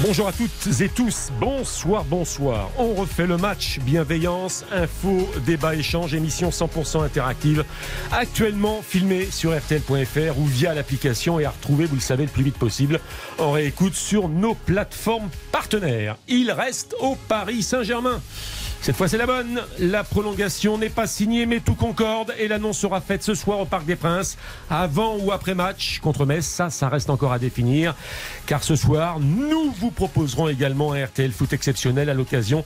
Bonjour à toutes et tous, bonsoir, bonsoir. On refait le match, bienveillance, info, débat, échange, émission 100% interactive, actuellement filmée sur RTL.fr ou via l'application et à retrouver, vous le savez, le plus vite possible en réécoute sur nos plateformes partenaires. Il reste au Paris Saint-Germain. Cette fois, c'est la bonne. La prolongation n'est pas signée, mais tout concorde et l'annonce sera faite ce soir au Parc des Princes, avant ou après match contre Metz. Ça, ça reste encore à définir. Car ce soir, nous vous proposerons également un RTL foot exceptionnel à l'occasion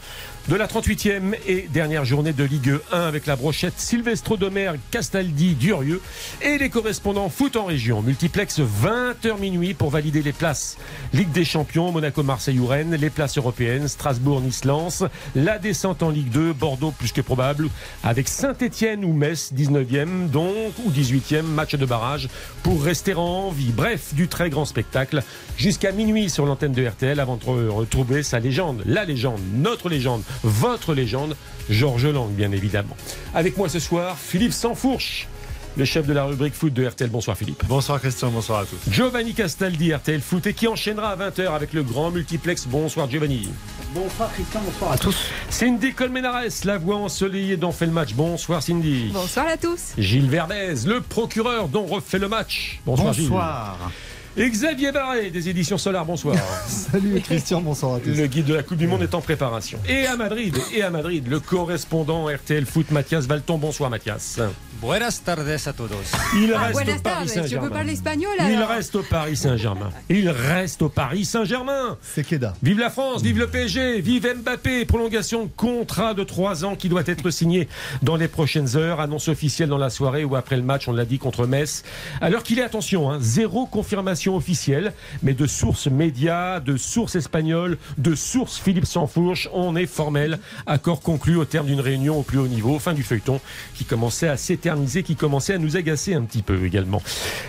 de la 38e et dernière journée de Ligue 1 avec la brochette Silvestro Domer, Castaldi, Durieux et les correspondants foot en région. Multiplex 20h minuit pour valider les places. Ligue des champions, Monaco, Marseille ou les places européennes, Strasbourg, Nice, Lens, la descente en Ligue 2, Bordeaux plus que probable, avec Saint-Etienne ou Metz, 19e donc, ou 18e, match de barrage pour rester en vie. Bref, du très grand spectacle jusqu'à minuit sur l'antenne de RTL avant de retrouver sa légende, la légende, notre légende votre légende, Georges Lang, bien évidemment. Avec moi ce soir, Philippe Sansfourche le chef de la rubrique foot de RTL. Bonsoir Philippe. Bonsoir Christian, bonsoir à tous. Giovanni Castaldi, RTL Foot, et qui enchaînera à 20h avec le grand multiplex. Bonsoir Giovanni. Bonsoir Christian, bonsoir à tous. Cindy Colmenares, la voix ensoleillée dont fait le match. Bonsoir Cindy. Bonsoir à tous. Gilles Verdez, le procureur dont refait le match. Bonsoir. bonsoir. Xavier Barré des éditions Solar, bonsoir. Salut Christian, bonsoir à tous. Le guide de la Coupe du Monde est en préparation. Et à Madrid, et à Madrid, le correspondant RTL Foot Mathias Valton. Bonsoir Mathias. Buenas tardes a todos. Il reste au Paris Saint-Germain. peux parler espagnol Il reste au Paris Saint-Germain. Il reste au Paris Saint-Germain. C'est Keda. Vive la France, vive le PSG, vive Mbappé. Prolongation de contrat de 3 ans qui doit être signé dans les prochaines heures. Annonce officielle dans la soirée ou après le match, on l'a dit, contre Metz. Alors qu'il est, attention, hein, zéro confirmation officielle, mais de sources médias, de sources espagnoles, de sources Philippe Sansfourche, on est formel. Accord conclu au terme d'une réunion au plus haut niveau, fin du feuilleton, qui commençait à s'éterniser qui commençait à nous agacer un petit peu également.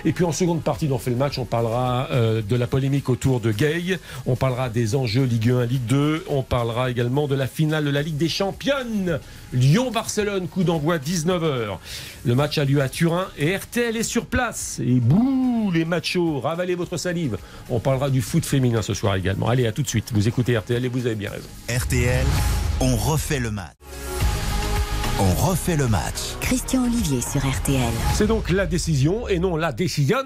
Et puis en seconde partie d'On fait le match, on parlera euh, de la polémique autour de Gay, on parlera des enjeux Ligue 1, Ligue 2, on parlera également de la finale de la Ligue des Championnes. Lyon-Barcelone, coup d'envoi 19h. Le match a lieu à Turin et RTL est sur place. Et bouh, les machos, votre salive. On parlera du foot féminin ce soir également. Allez, à tout de suite. Vous écoutez RTL et vous avez bien raison. RTL, on refait le match. On refait le match. Christian Olivier sur RTL. C'est donc la décision et non la décision.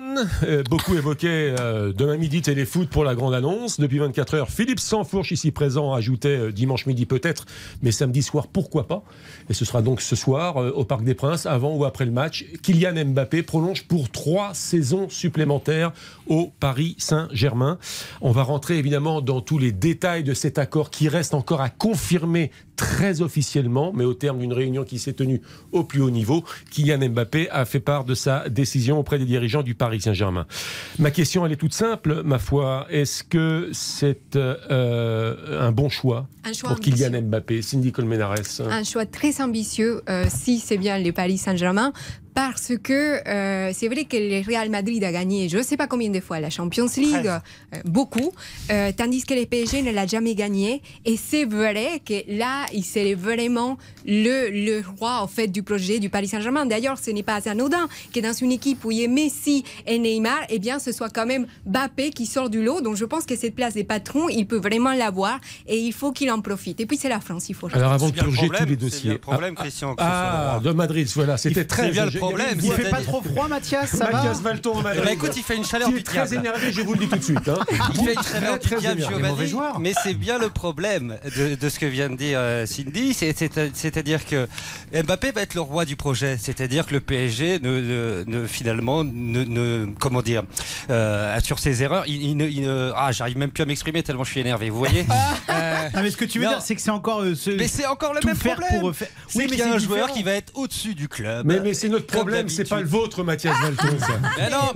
Euh, beaucoup évoquaient euh, demain midi téléfoot pour la grande annonce. Depuis 24 heures, Philippe Sansfourche, ici présent, ajoutait euh, dimanche midi peut-être, mais samedi soir, pourquoi pas? Et ce sera donc ce soir au Parc des Princes, avant ou après le match. Kylian Mbappé prolonge pour trois saisons supplémentaires au Paris Saint-Germain. On va rentrer évidemment dans tous les détails de cet accord qui reste encore à confirmer très officiellement, mais au terme d'une réunion qui s'est tenue au plus haut niveau, Kylian Mbappé a fait part de sa décision auprès des dirigeants du Paris Saint-Germain. Ma question, elle est toute simple, ma foi. Est-ce que c'est euh, un bon choix, pour Kylian Mbappé, Cindy Colmenares? Un choix très ambitieux, euh, si c'est bien le Paris Saint-Germain, parce que euh, c'est vrai que le Real Madrid a gagné je ne sais pas combien de fois la Champions League, euh, beaucoup, euh, tandis que le PSG ne l'a jamais gagné. Et c'est vrai que là, il c'est vraiment le, le roi en fait, du projet du Paris Saint-Germain. D'ailleurs, ce n'est pas anodin que dans une équipe où il y a Messi et Neymar, eh bien, ce soit quand même Bappé qui sort du lot. Donc je pense que cette place des patrons, il peut vraiment l'avoir et il faut qu'il en profite. Et puis c'est la France, il faut. Alors avant de purger tous les dossiers. Le problème, ah, Christian. Ah, de Madrid, voilà, c'était très bien le problème. Il fait pas trop froid, Mathias ça Mathias Valton eh ben, écoute, il fait une chaleur très énervé, je vous le dis tout de suite. Hein. Il fait une chaleur pitiable, joueur. Mais c'est bien le problème de, ce que vient de dire euh, Cindy, c'est-à-dire que Mbappé va être le roi du projet, c'est-à-dire que le PSG ne, finalement ne, comment dire euh, sur ses erreurs, il, ne, ah j'arrive même plus à m'exprimer tellement je suis énervé. Vous voyez euh, mais ce que tu veux dire, c'est que c'est encore mais c'est encore le même problème. Pour... Oui, mais il y a un joueur qui va être au-dessus du club. Mais, mais c'est notre problème, c'est pas le vôtre, Mathias Valton.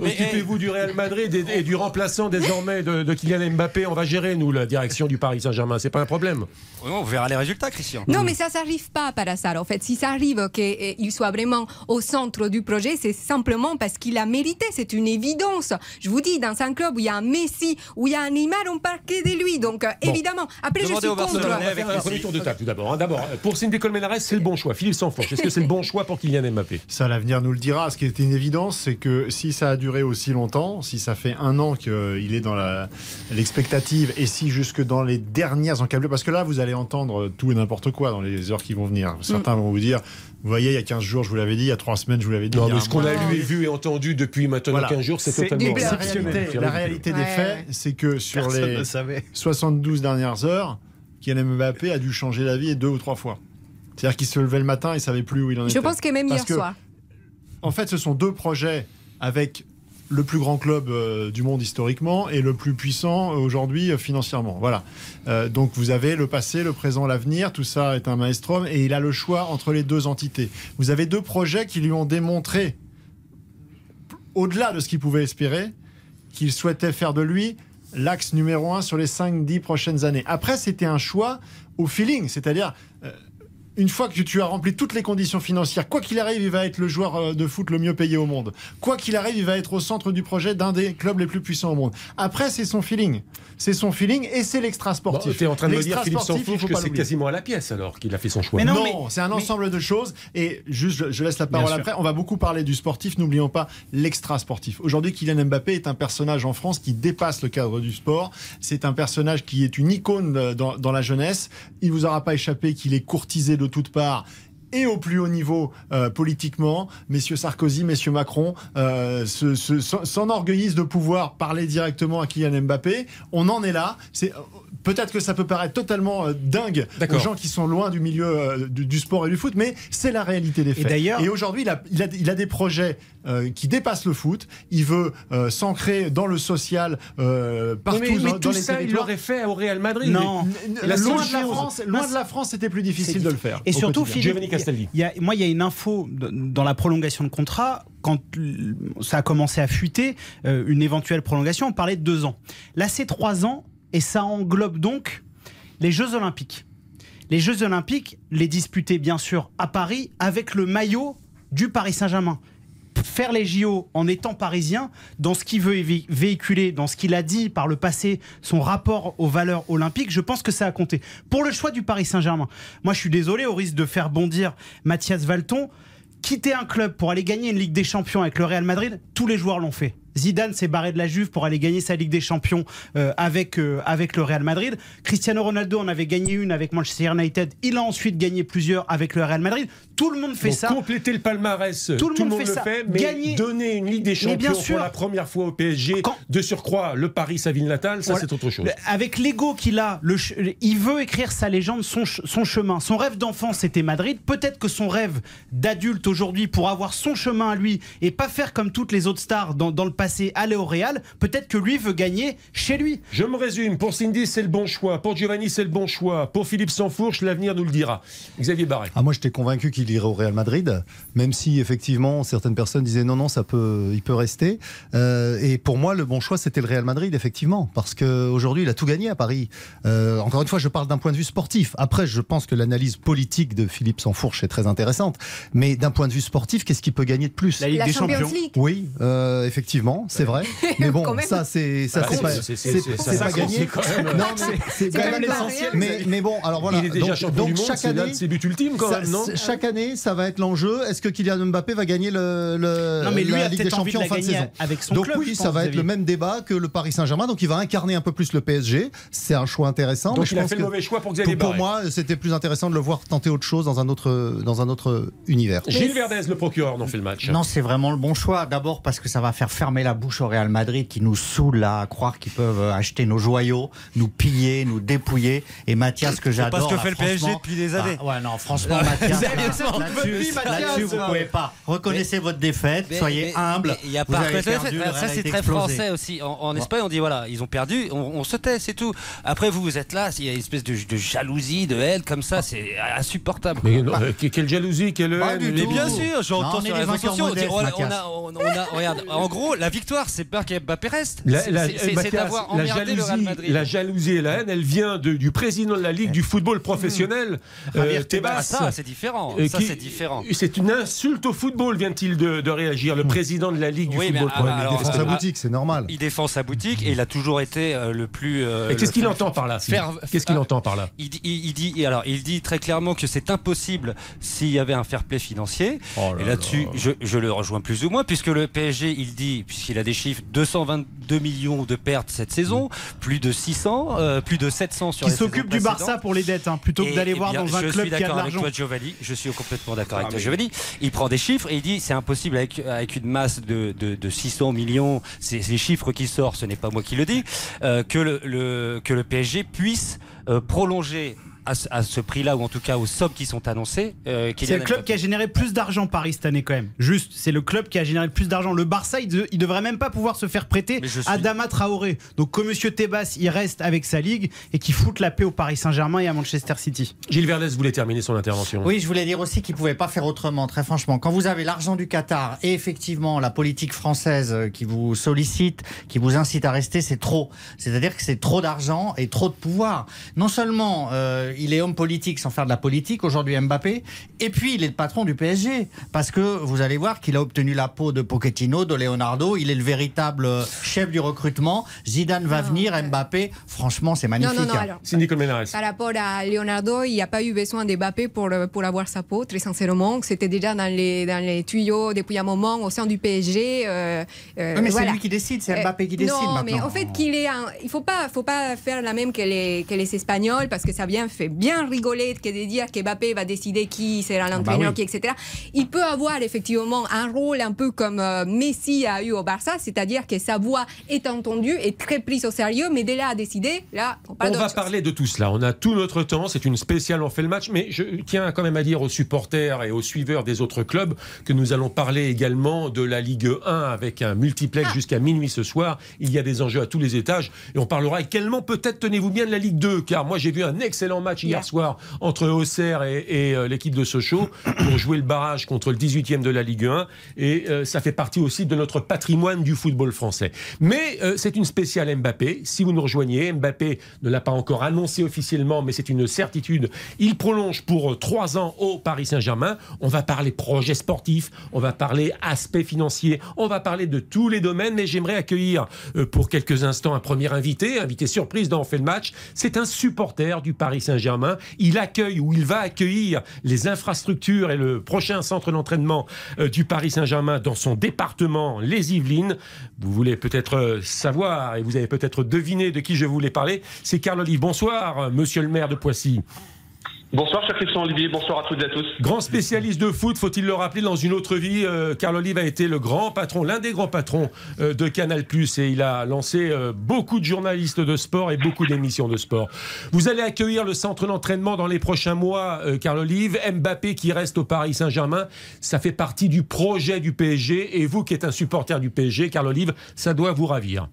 Occupez-vous du Real Madrid et, du remplaçant désormais de, Kylian Mbappé. On va gérer, nous, la direction du Paris Saint-Germain. C'est pas un problème. On verra les résultats, Christian. Non, mais ça s'arrive pas par hasard. En fait, si ça arrive qu'il soit vraiment au centre du projet, c'est simplement parce qu'il a mérité. C'est une évidence. Je vous dis, dans un club où il y a un Messi, où il y a un Neymar, on parle de lui. Donc, euh, évidemment. Après, je suis contre. un premier tour de table tout d'abord. Hein. D'abord, pour Cindy Colmenares, c'est le bon choix. Philippe Sanfourche, est-ce que c'est le bon choix pour Kylian Mbappé? Ça, l'avenir nous le dira. Ce qui est une évidence, c'est que si ça a duré aussi longtemps, si ça fait un an qu'il est dans l'expectative et si jusque dans les dernières encablures, parce que là, vous allez entendre tout et n'importe quoi dans les heures qui vont venir. Certains vont vous dire vous voyez, il y a 15 jours, je vous l'avais dit, il y a 3 semaines, je vous l'avais dit. Non, mais ce qu'on a lu et vu et entendu depuis maintenant 15 jours, c'est totalement la réalité, la réalité des faits, c'est que sur les 72 dernières heures, Kylian Mbappé a dû changer la vie deux ou trois fois. C'est-à-dire qu'il se levait le matin, il savait plus où il en était. Je pense que même hier soir. En fait, ce sont deux projets avec le plus grand club euh, du monde historiquement et le plus puissant euh, aujourd'hui euh, financièrement. Voilà. donc vous avez le passé, le présent, l'avenir. Tout ça est un maestrum et il a le choix entre les deux entités. Vous avez deux projets qui lui ont démontré, au-delà de ce qu'il pouvait espérer, qu'il souhaitait faire de lui l'axe numéro un sur les 5-10 prochaines années. Après, c'était un choix au feeling, c'est-à-dire une fois que tu as rempli toutes les conditions financières, quoi qu'il arrive, il va être le joueur euh, de foot le mieux payé au monde. Quoi qu'il arrive, il va être au centre du projet d'un des clubs les plus puissants au monde. Après, c'est son feeling. C'est son feeling et c'est l'extra sportif. tu es en train de me dire, Philippe Sanfourche, que c'est quasiment à la pièce alors qu'il a fait son choix. Mais non, c'est un ensemble de choses. Et juste, je, laisse la parole après. On va beaucoup parler du sportif. N'oublions pas l'extra sportif. Aujourd'hui, Kylian Mbappé est un personnage en France qui dépasse le cadre du sport. C'est un personnage qui est une icône euh, dans, dans la jeunesse. Il vous aura pas échappé qu'il est courtisé de toutes parts et au plus haut niveau euh, politiquement. Messieurs Sarkozy, messieurs Macron euh, s'enorgueillissent de pouvoir parler directement à Kylian Mbappé. On en est là. C'est peut-être que ça peut paraître totalement euh, dingue aux gens qui sont loin du milieu euh, du, sport et du foot, mais c'est la réalité des faits. Et, aujourd'hui, il a, il, a, des projets euh, qui dépassent le foot. Il veut s'ancrer dans le social partout mais, mais dans, tout ça, Il l'aurait fait au Real Madrid. Non, la loin, de la France, loin de la France, c'était plus difficile de le faire. Et surtout, Philippe, y a, moi, il y a une info dans la prolongation de contrat quand ça a commencé à fuiter, une éventuelle prolongation, on parlait de deux ans. Là, c'est trois ans et ça englobe donc les Jeux Olympiques. Les Jeux Olympiques, les disputer bien sûr à Paris avec le maillot du Paris Saint-Germain. Faire les JO en étant parisien, dans ce qu'il veut véhiculer, dans ce qu'il a dit par le passé, son rapport aux valeurs olympiques, je pense que ça a compté. Pour le choix du Paris Saint-Germain, moi je suis désolé au risque de faire bondir Mathias Valton, quitter un club pour aller gagner une Ligue des Champions avec le Real Madrid, tous les joueurs l'ont fait. Zidane s'est barré de la Juve pour aller gagner sa Ligue des Champions euh, avec, euh, avec le Real Madrid. Cristiano Ronaldo en avait gagné une avec Manchester United. Il a ensuite gagné plusieurs avec le Real Madrid. Tout le monde fait ça. Compléter le palmarès, tout le, monde, fait le fait, mais donner une Ligue des Champions pour la première fois au PSG, de surcroît le Paris, sa ville natale, ça c'est autre chose. Avec l'ego qu'il a, le, il veut écrire sa légende, son, son chemin. Son rêve d'enfant c'était Madrid. Peut-être que son rêve d'adulte aujourd'hui pour avoir son chemin à lui et pas faire comme toutes les autres stars dans, dans le passé, aller au Real, peut-être que lui veut gagner chez lui. Je me résume. Pour Cindy, c'est le bon choix. Pour Giovanni, c'est le bon choix. Pour Philippe Sansfourche, l'avenir nous le dira. Xavier Barret. Ah, moi, j'étais convaincu qu'il irait au Real Madrid, même si effectivement certaines personnes disaient non, non, ça peut, il peut rester. Euh, et pour moi, le bon choix, c'était le Real Madrid, effectivement, parce qu'aujourd'hui, il a tout gagné à Paris. Euh, encore une fois, je parle d'un point de vue sportif. Après, je pense que l'analyse politique de Philippe Sansfourche est très intéressante. Mais d'un point de vue sportif, qu'est-ce qu'il peut gagner de plus? La Ligue des Champions. Oui, euh, effectivement, c'est vrai. Mais bon, ça, c'est ça, c'est pas, gagné. Non, c'est quand même l'essentiel. Mais, bon, alors voilà. Il est déjà champion du monde. Chaque année, c'est but ultime quand même, non Chaque année, ça va être l'enjeu. Est-ce que Kylian Mbappé va gagner le, non, mais lui la Ligue des Champions en fin de saison avec son Donc oui, ça va être le même débat que le Paris Saint-Germain. Donc il va incarner un peu plus le PSG. C'est un choix intéressant. Donc il a fait le mauvais choix pour Xavier Pour moi, c'était plus intéressant de le voir tenter autre chose dans un autre dans un autre univers. Gilles Verdez, le procureur, non fait le match. Non, c'est vraiment le bon choix. D'abord parce que ça va faire fermer fermer la bouche au Real Madrid qui nous saoule à croire qu'ils peuvent acheter nos joyaux, nous piller, nous dépouiller. Et Mathias, que j'adore. C'est pas ce que fait le PSG depuis des années. ouais, non, franchement, Mathias, là-dessus, vous pouvez pas. Reconnaissez votre défaite, soyez humble. Il y a pas ça, c'est très français aussi. En, Espagne, on dit voilà, ils ont perdu, on, se tait, c'est tout. Après, vous, vous êtes là, il y a une espèce de, jalousie, de haine comme ça, c'est insupportable. Mais quelle jalousie, quelle haine Mais bien sûr, j'entends sur les réseaux sociaux. regarde, en gros, la victoire, c'est pas Mbappé reste. C'est d'avoir emmerdé le Real Madrid. La jalousie et la haine, elle vient du président de la Ligue du football professionnel, mmh. euh, Tebas. Ça, c'est différent. Ça, c'est différent. C'est une insulte au football, vient-il de, réagir, le mmh. président de la Ligue du football. il défend sa boutique, c'est normal. Il défend sa boutique et il a toujours été euh, le plus. Euh, qu'est-ce qu'il entend par là Qu'est-ce qu'il entend par là? il, dit, alors, il dit très clairement que c'est impossible s'il y avait un fair play financier. Oh et là-dessus, je, le rejoins plus ou moins, puisque le PSG, il dit, puisqu'il a des chiffres, 222 millions de pertes cette saison, plus de 600, euh, plus de 700 sur qui s'occupe du Barça pour les dettes, hein, plutôt que d'aller voir dans un club qui a de l'argent. Giovanni. Je suis complètement d'accord avec ah toi, Giovanni. Il prend des chiffres et il dit c'est impossible avec, avec une masse de, de, 600 millions, c'est les chiffres qui sortent, ce n'est pas moi qui le dis, euh, que, le, que le PSG puisse euh, prolonger à, ce prix-là, ou en tout cas aux sommes qui sont annoncées. Euh, c'est le club qui a généré plus d'argent Paris cette année quand même. Juste, c'est le club qui a généré le plus d'argent. Le Barça, il, ne devrait même pas pouvoir se faire prêter à Dama Traoré. Donc que Monsieur Tebas, il reste avec sa ligue et qu'il foute la paix au Paris Saint-Germain et à Manchester City. Gilles Verdès voulait terminer son intervention. Oui, je voulais dire aussi qu'il pouvait pas faire autrement. Très franchement, quand vous avez l'argent du Qatar et effectivement la politique française qui vous sollicite, qui vous incite à rester, c'est trop. C'est-à-dire que c'est trop d'argent et trop de pouvoir. Non seulement euh, il est homme politique sans faire de la politique, aujourd'hui Mbappé, et puis il est le patron du PSG, parce que vous allez voir qu'il a obtenu la peau de Pochettino, de Leonardo, il est le véritable chef du recrutement, Zidane va venir, Mbappé, franchement c'est magnifique. Non, non, non, alors, Cindy Par rapport à Leonardo, il n'y a pas eu besoin d'Mbappé pour, pour avoir sa peau, très sincèrement, c'était déjà dans les, dans les tuyaux depuis un moment au sein du PSG. Euh, euh, mais c'est lui qui décide, c'est Mbappé qui décide. Non, mais en fait, qu'il est il ne faut pas, faut pas faire la même que les, que les Espagnols, parce que ça bien fait bien rigoler que de dire qu'Mbappé va décider qui sera ah bah l'entraîneur, qui, etc. Il peut avoir effectivement un rôle un peu comme euh, Messi a eu au Barça, c'est-à-dire que sa voix est entendue, est très prise au sérieux, mais dès là à décider, là, on, on va parler de tout cela. On a tout notre temps, c'est une spéciale, on fait le match, mais je tiens quand même à dire aux supporters et aux suiveurs des autres clubs que nous allons parler également de la Ligue 1 avec un multiplex ah. jusqu'à minuit ce soir. Il y a des enjeux à tous les étages et on parlera également peut-être, tenez-vous bien, de la Ligue 2, car moi j'ai vu un excellent match hier soir entre Auxerre et, euh, l'équipe de Sochaux pour jouer le barrage contre le 18e de la Ligue 1. Et euh, ça fait partie aussi de notre patrimoine du football français. Mais euh, c'est une spéciale Mbappé. Si vous nous rejoignez, Mbappé ne l'a pas encore annoncé officiellement, mais c'est une certitude. Il prolonge pour trois ans au Paris Saint-Germain. On va parler projet sportif, on va parler aspect financier, on va parler de tous les domaines. Mais j'aimerais accueillir pour quelques instants un premier invité, invité surprise dans On fait le match. C'est un supporter du Paris Saint-Germain. Il accueille ou il va accueillir les infrastructures et le prochain centre d'entraînement euh, du Paris Saint-Germain dans son département, les Yvelines. Vous voulez peut-être euh, savoir et vous avez peut-être deviné de qui je voulais parler. C'est Carl Olive. Bonsoir, monsieur le maire de Poissy. Bonsoir, cher Christian Olivier. Bonsoir à toutes et à tous. Grand spécialiste de foot, faut-il le rappeler, dans une autre vie, euh, Carl Olive a été le grand patron, l'un des grands patrons euh, de Canal+, et il a lancé euh, beaucoup de journalistes de sport et beaucoup d'émissions de sport. Vous allez accueillir le centre d'entraînement dans les prochains mois, Carl Olive. Mbappé qui reste au Paris Saint-Germain, ça fait partie du projet du PSG, et vous qui êtes un supporter du PSG, Carl Olive, ça doit vous ravir.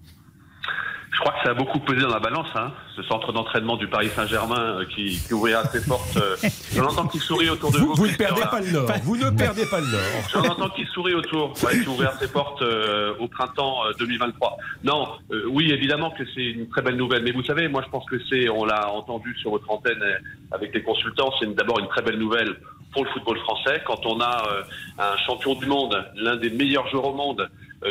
Je crois que ça a beaucoup pesé dans la balance, hein, ce centre d'entraînement du Paris Saint-Germain euh, qui, qui, ouvrira ses portes. Euh, J'en entends qui sourit autour de vous. Vous, ne perdez pas le nord. Vous ne perdez pas le nord. J'en entends qui sourit autour. qui ouvrira ses portes euh, au printemps 2023. Non, oui, évidemment que c'est une très belle nouvelle. Mais vous savez, moi, je pense que c'est, on l'a entendu sur votre antenne avec les consultants, c'est d'abord une très belle nouvelle pour le football français quand on a un champion du monde, l'un des meilleurs joueurs au monde,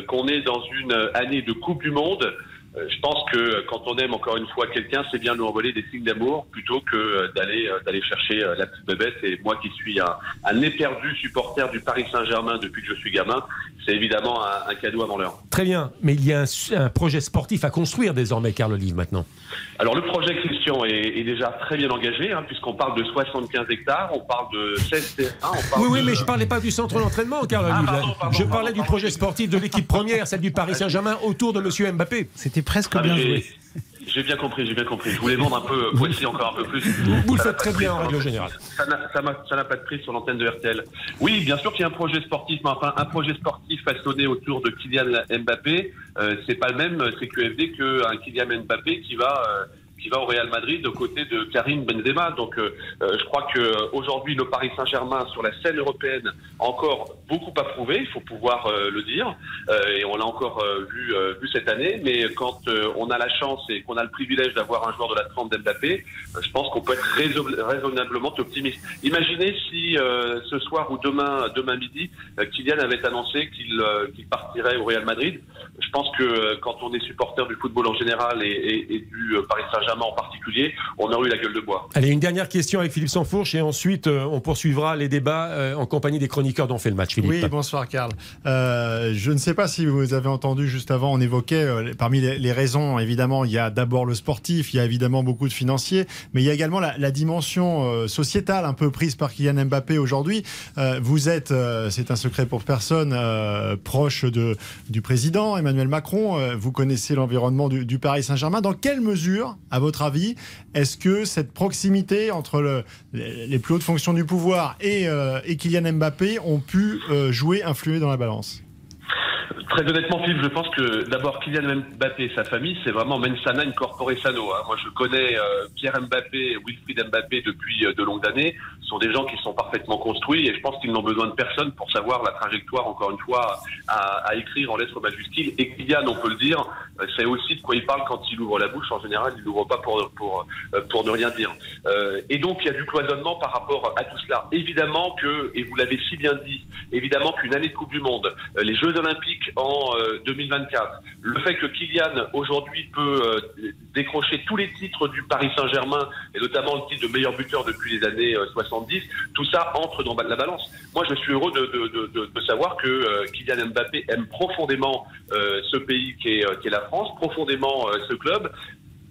qu'on est dans une année de Coupe du Monde Euh, je pense que quand on aime encore une fois quelqu'un, c'est bien nous envoyer des signes d'amour plutôt que euh, d'aller euh, d'aller chercher la petite bébête. Et moi qui suis un, un éperdu supporter du Paris Saint-Germain depuis que je suis gamin, c'est évidemment un, cadeau avant l'heure. Très bien, mais il y a un, projet sportif à construire désormais, Carl Olive, maintenant. Alors le projet Christian est, déjà très bien engagé, hein, puisqu'on parle de 75 hectares, on parle de 16 terrains. oui, oui, mais je parlais pas du centre d'entraînement, Carl ah, je parlais du projet sportif de l'équipe première, celle du Paris Saint-Germain, autour de Monsieur Mbappé. C'était presque ah, bien joué. J'ai bien compris, j'ai bien compris. Je voulais vendre un peu Poissy encore un peu plus. Vous le faites très bien en règle générale. Ça n'a pas de prix sur l'antenne de RTL. Oui, bien sûr qu'il y a un projet sportif, mais enfin un projet sportif façonné autour de Kylian Mbappé, euh, c'est pas le même CQFD qu'un Kylian Mbappé qui va euh, qui va au Real Madrid aux côtés de Karim Benzema. Donc euh, euh, je crois que euh, aujourd'hui le Paris Saint-Germain sur la scène européenne encore beaucoup à prouver, il faut pouvoir le dire, et on l'a encore vu, cette année. Mais quand on a la chance et qu'on a le privilège d'avoir un joueur de la trempe d'Mbappé, je pense qu'on peut être raisonnablement optimiste. Imaginez si ce soir ou demain, demain midi, Kylian avait annoncé qu'il partirait au Real Madrid. Je pense que quand on est supporter du football en général et du Paris Saint-Germain, en particulier, on aurait eu la gueule de bois. Allez, une dernière question avec Philippe Sansfourche et ensuite euh, on poursuivra les débats euh, en compagnie des chroniqueurs dont fait le match. Philippe. Oui, bonsoir Karl. Euh, je ne sais pas si vous avez entendu juste avant, on évoquait parmi les, raisons, évidemment, il y a d'abord le sportif, il y a évidemment beaucoup de financiers, mais il y a également la, dimension sociétale un peu prise par Kylian Mbappé aujourd'hui. vous êtes, c'est un secret pour personne, proche de, du président Emmanuel Macron, vous connaissez l'environnement du, du Paris Saint-Germain. Dans quelle mesure, à votre avis, est-ce que cette proximité entre le, les plus hautes fonctions du pouvoir et, euh, et Kylian Mbappé ont pu euh, jouer, influer dans la balance? Très honnêtement, Philippe, je pense que d'abord Kylian Mbappé et sa famille, c'est vraiment mensana incorpore sano. Hein. Moi, je connais euh, Pierre Mbappé et Wilfried Mbappé depuis euh, de longues années. Ce sont des gens qui sont parfaitement construits et je pense qu'ils n'ont besoin de personne pour savoir la trajectoire, encore une fois, à, écrire en lettres majuscules. Et Kylian, on peut le dire, euh, c'est aussi de quoi il parle quand il ouvre la bouche. En général, il l'ouvre pas pour, pour, pour ne rien dire. et donc, il y a du cloisonnement par rapport à tout cela. Évidemment que, et vous l'avez si bien dit, évidemment qu'une année de Coupe du Monde, les Jeux Olympiques en 2024. Euh, le fait que Kylian aujourd'hui peut euh, décrocher tous les titres du Paris Saint-Germain et notamment le titre de meilleur buteur depuis les années 70, euh, tout ça entre dans la balance. Moi, je suis heureux de, savoir que Kylian Mbappé aime profondément ce pays qui est, qui est la France, profondément ce club,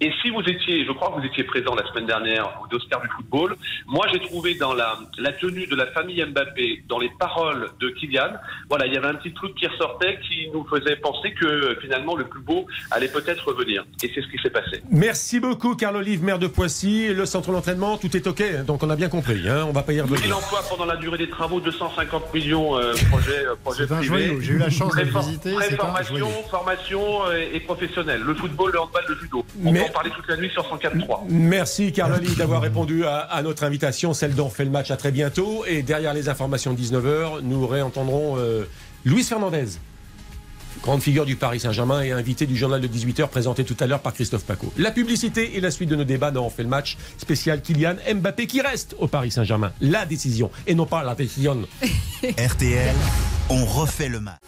et si vous étiez, je crois que vous étiez présent la semaine dernière au d'Oscar du football, moi j'ai trouvé dans la, la tenue de la famille Mbappé, dans les paroles de Kylian, voilà, il y avait un petit truc qui ressortait qui nous faisait penser que finalement le plus beau allait peut-être revenir. Et c'est ce qui s'est passé. Merci beaucoup, Carl Olive, maire de Poissy. Le centre d'entraînement, tout est OK, donc on a bien compris, hein, on va pas y revenir. l'emploi pendant la durée des travaux, 250 millions euh, projet, euh, projet privé. J'ai eu la chance de visiter. Formation, formation euh, et, professionnelle. Le football, le handball, le judo parler toute la nuit sur 104.3. Merci Carloli d'avoir répondu à, notre invitation, celle dont fait le match à très bientôt. Et derrière les informations de 19h, nous réentendrons euh, Luis Fernandez, grande figure du Paris Saint-Germain et invité du journal de 18h présenté tout à l'heure par Christophe Paco. La publicité et la suite de nos débats dans On fait le match spécial Kylian Mbappé qui reste au Paris Saint-Germain. La décision et non pas la décision. RTL, on refait le match.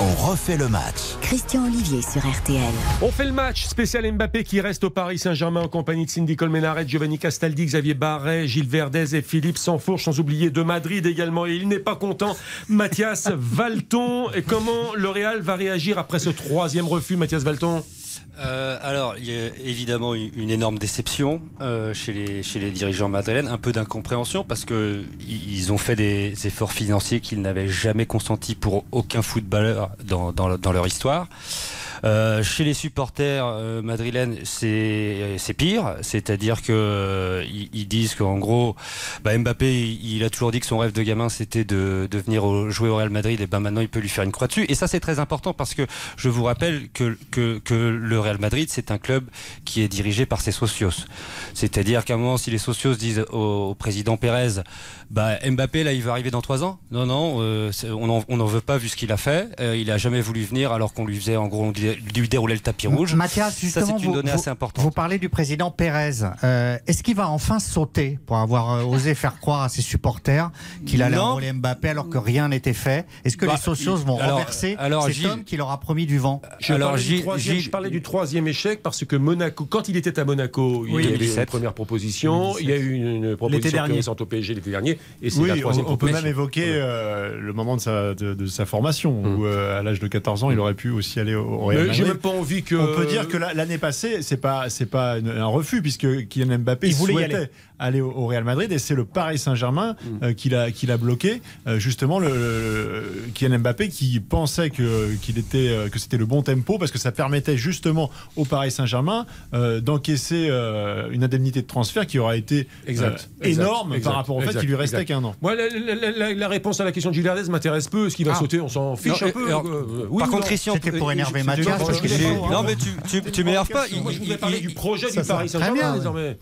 On refait le match. Christian Olivier sur RTL. On fait le match spécial Mbappé qui reste au Paris Saint-Germain en compagnie de Cindy Colmenaret, Giovanni Castaldi, Xavier Barret, Gilles Verdez et Philippe Sansfourche, sans oublier de Madrid également. Et il n'est pas content, Mathias Valton. Et comment le Real va réagir après ce troisième refus, Mathias Valton? Euh, alors, il y a évidemment une énorme déception euh, chez, les, dirigeants madrilènes, un peu d'incompréhension parce que ils ont fait des efforts financiers qu'ils n'avaient jamais consentis pour aucun footballeur dans leur histoire. Euh, chez les supporters euh, madrilènes, c'est pire, c'est-à-dire que euh, ils, disent qu'en gros, bah, Mbappé, il, a toujours dit que son rêve de gamin c'était de, venir jouer au Real Madrid, et ben maintenant il peut lui faire une croix dessus. Et ça c'est très important parce que je vous rappelle que le Real Madrid c'est un club qui est dirigé par ses socios. C'est-à-dire qu'à un moment, si les socios disent au, président Pérez, bah, Mbappé là il va arriver dans trois ans, non non, on n'en veut pas vu ce qu'il a fait. il a jamais voulu venir alors qu'on lui faisait en gros on disait lui dérouler le tapis rouge. Mathias, justement, ça c'est une donnée assez importante. Vous parlez du président Pérez. Euh, est-ce qu'il va enfin sauter pour avoir euh, osé faire croire à ses supporters qu'il allait enrôler Mbappé alors que rien n'était fait? Est-ce que bah, les socios vont renverser alors, cet homme qui leur a promis du vent? Je alors, parlais je parlais du troisième échec parce que Monaco, quand il était à Monaco, il y avait une première proposition, il y a eu une proposition intéressante au PSG l'été dernier, et c'est la troisième on, on peut même évoquer euh, le moment de sa, de, sa formation, où mm. à l'âge de 14 ans, il aurait pu aussi aller au, au Real Madrid. J'ai même pas envie que. On peut dire que l'année passée, c'est pas c'est pas un refus puisque Kylian Mbappé il voulait souhaitait aller au, Real Madrid et c'est le Paris Saint-Germain mm. euh, qui l'a qui l'a bloqué. Euh, justement, le, Kylian Mbappé qui pensait que qu'il était euh, que c'était le bon tempo parce que ça permettait justement au Paris Saint-Germain d'encaisser une indemnité de transfert qui aura été exact, énorme par rapport au fait qu'il lui restait qu'un an. Moi, la, réponse à la question de Gilles m'intéresse peu. Ce qui va ah. sauter, on s'en fiche un peu. par contre, Christian, c'était pour énerver Mathias. non, mais tu, tu, m'énerves pas. Moi, je voudrais parler du projet du Paris Saint-Germain désormais.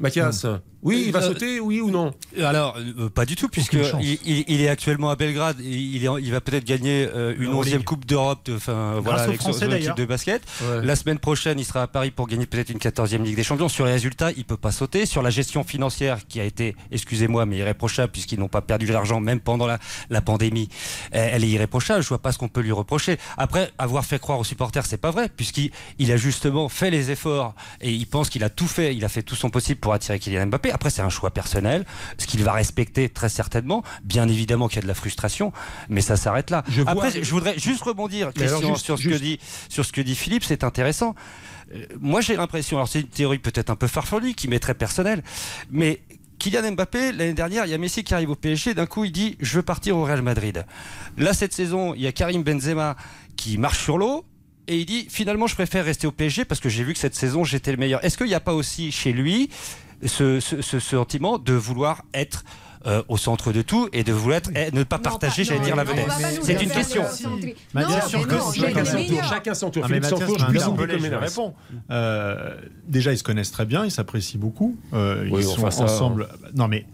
Mathias, oui, il va euh, sauter, oui ou non? Alors, euh, pas du tout, puisque il, est actuellement à Belgrade. Et il, est, il va peut-être gagner euh, une onzième Coupe d'Europe, enfin voilà, avec son, équipe de basket. La semaine prochaine, il sera à Paris pour gagner peut-être une quatorzième Ligue des Champions. Sur les résultats, il peut pas sauter. Sur la gestion financière, qui a été, excusez-moi, mais irréprochable, puisqu'ils n'ont pas perdu de l'argent même pendant la, la pandémie, elle est irréprochable. Je vois pas ce qu'on peut lui reprocher. Après, avoir fait croire aux supporters, c'est pas vrai, puisqu'il il a justement fait les efforts et il pense qu'il a tout fait. Il a fait tout son possible pour attirer Kylian Mbappé. Après, c'est un choix personnel, ce qu'il va respecter très certainement. Bien évidemment qu'il y a de la frustration, mais ça s'arrête là. Je Après, je voudrais juste rebondir, sur, ce que dit, sur ce que dit Philippe, c'est intéressant. Euh, moi, j'ai l'impression, alors c'est une théorie peut-être un peu farfelue, qui m'est très personnelle, mais Kylian Mbappé, l'année dernière, il y a Messi qui arrive au PSG, d'un coup il dit je veux partir au Real Madrid. Là, cette saison, il y a Karim Benzema qui marche sur l'eau, et il dit finalement je préfère rester au PSG parce que j'ai vu que cette saison j'étais le meilleur. Est-ce qu'il n'y a pas aussi chez lui ce, sentiment de vouloir être euh, au centre de tout et de vouloir être, ne pas partager, j'allais dire, la vedette. C'est une question. Bien sûr que chacun son tour. Chacun son tour. Philippe Sanfour, je réponds. Euh, déjà, ils se connaissent très bien, ils s'apprécient beaucoup. Euh, ils sont ensemble. Non, mais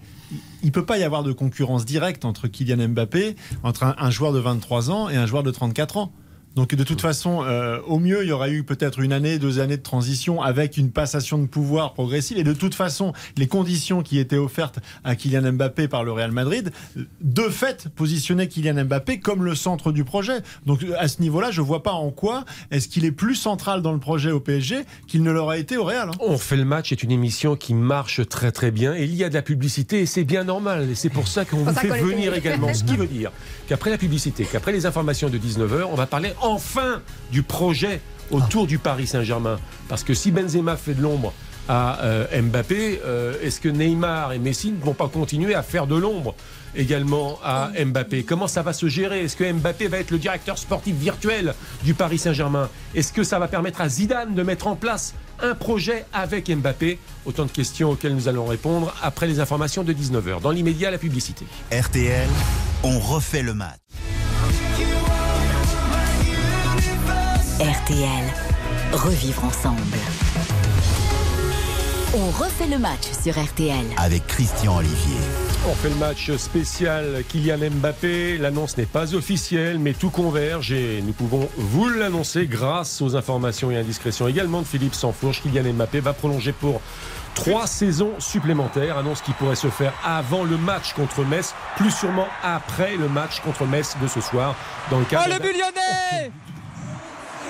il peut pas y avoir de concurrence directe entre Kylian Mbappé, entre un joueur de 23 ans et un joueur de 34 ans. Donc de toute façon, euh, au mieux, il y aura eu peut-être une année, deux années de transition avec une passation de pouvoir progressive. Et de toute façon, les conditions qui étaient offertes à Kylian Mbappé par le Real Madrid, de fait, positionnaient Kylian Mbappé comme le centre du projet. Donc à ce niveau-là, je vois pas en quoi est-ce qu'il est plus central dans le projet au PSG qu'il ne l'aurait été au Real. Hein. On fait le match est une émission qui marche très très bien. Et il y a de la publicité et c'est bien normal. Et c'est pour ça qu'on vous fait venir également. Ce qui veut dire qu'après la publicité, qu'après les informations de 19h, on va parler en enfin du projet autour du Paris Saint-Germain. Parce que si Benzema fait de l'ombre à euh, Mbappé, euh, est-ce que Neymar et Messi ne vont pas continuer à faire de l'ombre également à Mbappé? Comment ça va se gérer? Est-ce que Mbappé va être le directeur sportif virtuel du Paris Saint-Germain? Est-ce que ça va permettre à Zidane de mettre en place un projet avec Mbappé? Autant de questions auxquelles nous allons répondre après les informations de 19h. Dans l'immédiat, la publicité. RTL, on refait le match. RTL. Revivre ensemble. On refait le match sur RTL. Avec Christian Olivier. On fait le match spécial Kylian Mbappé. L'annonce n'est pas officielle, mais tout converge et nous pouvons vous l'annoncer grâce aux informations et indiscrétions également de Philippe Sansfourche. Kylian Mbappé va prolonger pour trois saisons supplémentaires. Annonce qui pourrait se faire avant le match contre Metz, plus sûrement après le match contre Metz de ce soir. Dans le cadre oh, le Bullionnet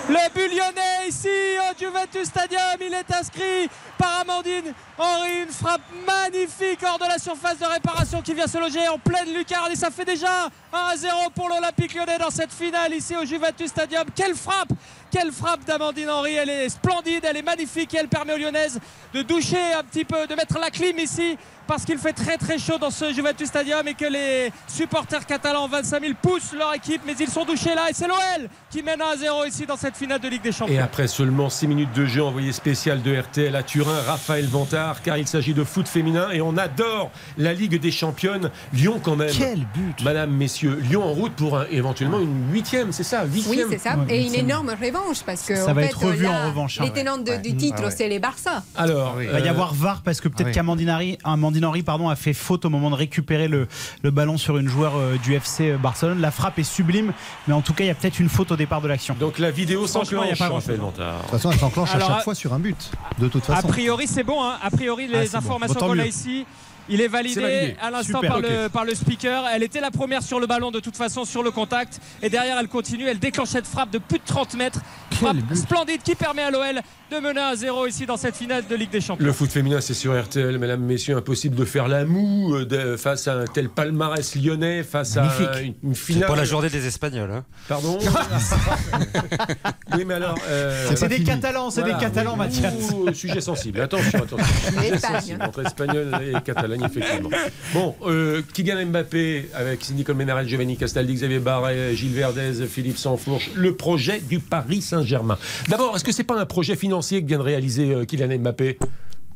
le but lyonnais ici au Juventus Stadium, il est inscrit par Amandine Henri. Une frappe magnifique hors de la surface de réparation qui vient se loger en pleine lucarne. Et ça fait déjà 1 0 pour l'Olympique lyonnais dans cette finale ici au Juventus Stadium. Quelle frappe quelle frappe d'Amandine Henry, elle est splendide, elle est magnifique et elle permet aux Lyonnaises de doucher un petit peu, de mettre la clim ici parce qu'il fait très très chaud dans ce Juventus Stadium et que les supporters catalans 25 000 poussent leur équipe mais ils sont douchés là et c'est l'OL qui mène 1 0 ici dans cette finale de Ligue des Champions. Et après seulement 6 minutes de jeu envoyé spécial de RTL à Turin, Raphaël Vantard car il s'agit de foot féminin et on adore la Ligue des Championnes. Lyon quand même. Quel but Madame, messieurs, Lyon en route pour éventuellement une huitième, c'est ça Oui, c'est ça. et une énorme révolte revanche parce que ça en va fait, être revu là, en revanche. hein, les ouais. tenants de- du Ouais. titre, Ah ouais. c'est les Barça. Alors, Il va y euh, avoir VAR parce que peut-être Ah oui. qu'Amandine Henry, Amandine Henry, pardon, a fait faute au moment de récupérer le, le ballon sur une joueur euh, du FC Barcelone. La frappe est sublime, mais en tout cas, il y a peut-être une faute au départ de l'action. donc la vidéo a s'enclenche. De toute façon, elle s'enclenche à chaque fois sur un but, de toute A façon. priori, c'est bon. hein. A priori, les Ah, informations Bon, qu'on a ici. Il est validé, à l'instant par, le, par le speaker. Elle était la première sur le ballon de toute façon sur le contact. Et derrière, elle continue. Elle déclenche cette frappe de plus de 30 mètres. Frappe splendide qui permet à l'OL de mener à 0 ici dans cette finale de Ligue des Champions. Le foot féminin, c'est sur RTL, mesdames, messieurs, impossible de faire la moue euh, face à un tel palmarès lyonnais, face à Magnifique. une, une C'est finale. pas la journée des Espagnols. hein. Pardon Oui, mais alors. euh, C'est des. Catalans, c'est voilà, des Catalans, Mathias. Sujet sensible. Attention, attention. Sujet L'Espagne. sensible entre Espagnol et Effectivement. Bon, euh, Kylian Mbappé avec Nicole Ménarel, Giovanni Castaldi, Xavier Barret, Gilles Verdez, Philippe Sansfourche, le projet du Paris Saint-Germain. D'abord, est-ce que c'est pas un projet financier que vient de réaliser euh, Kylian Mbappé?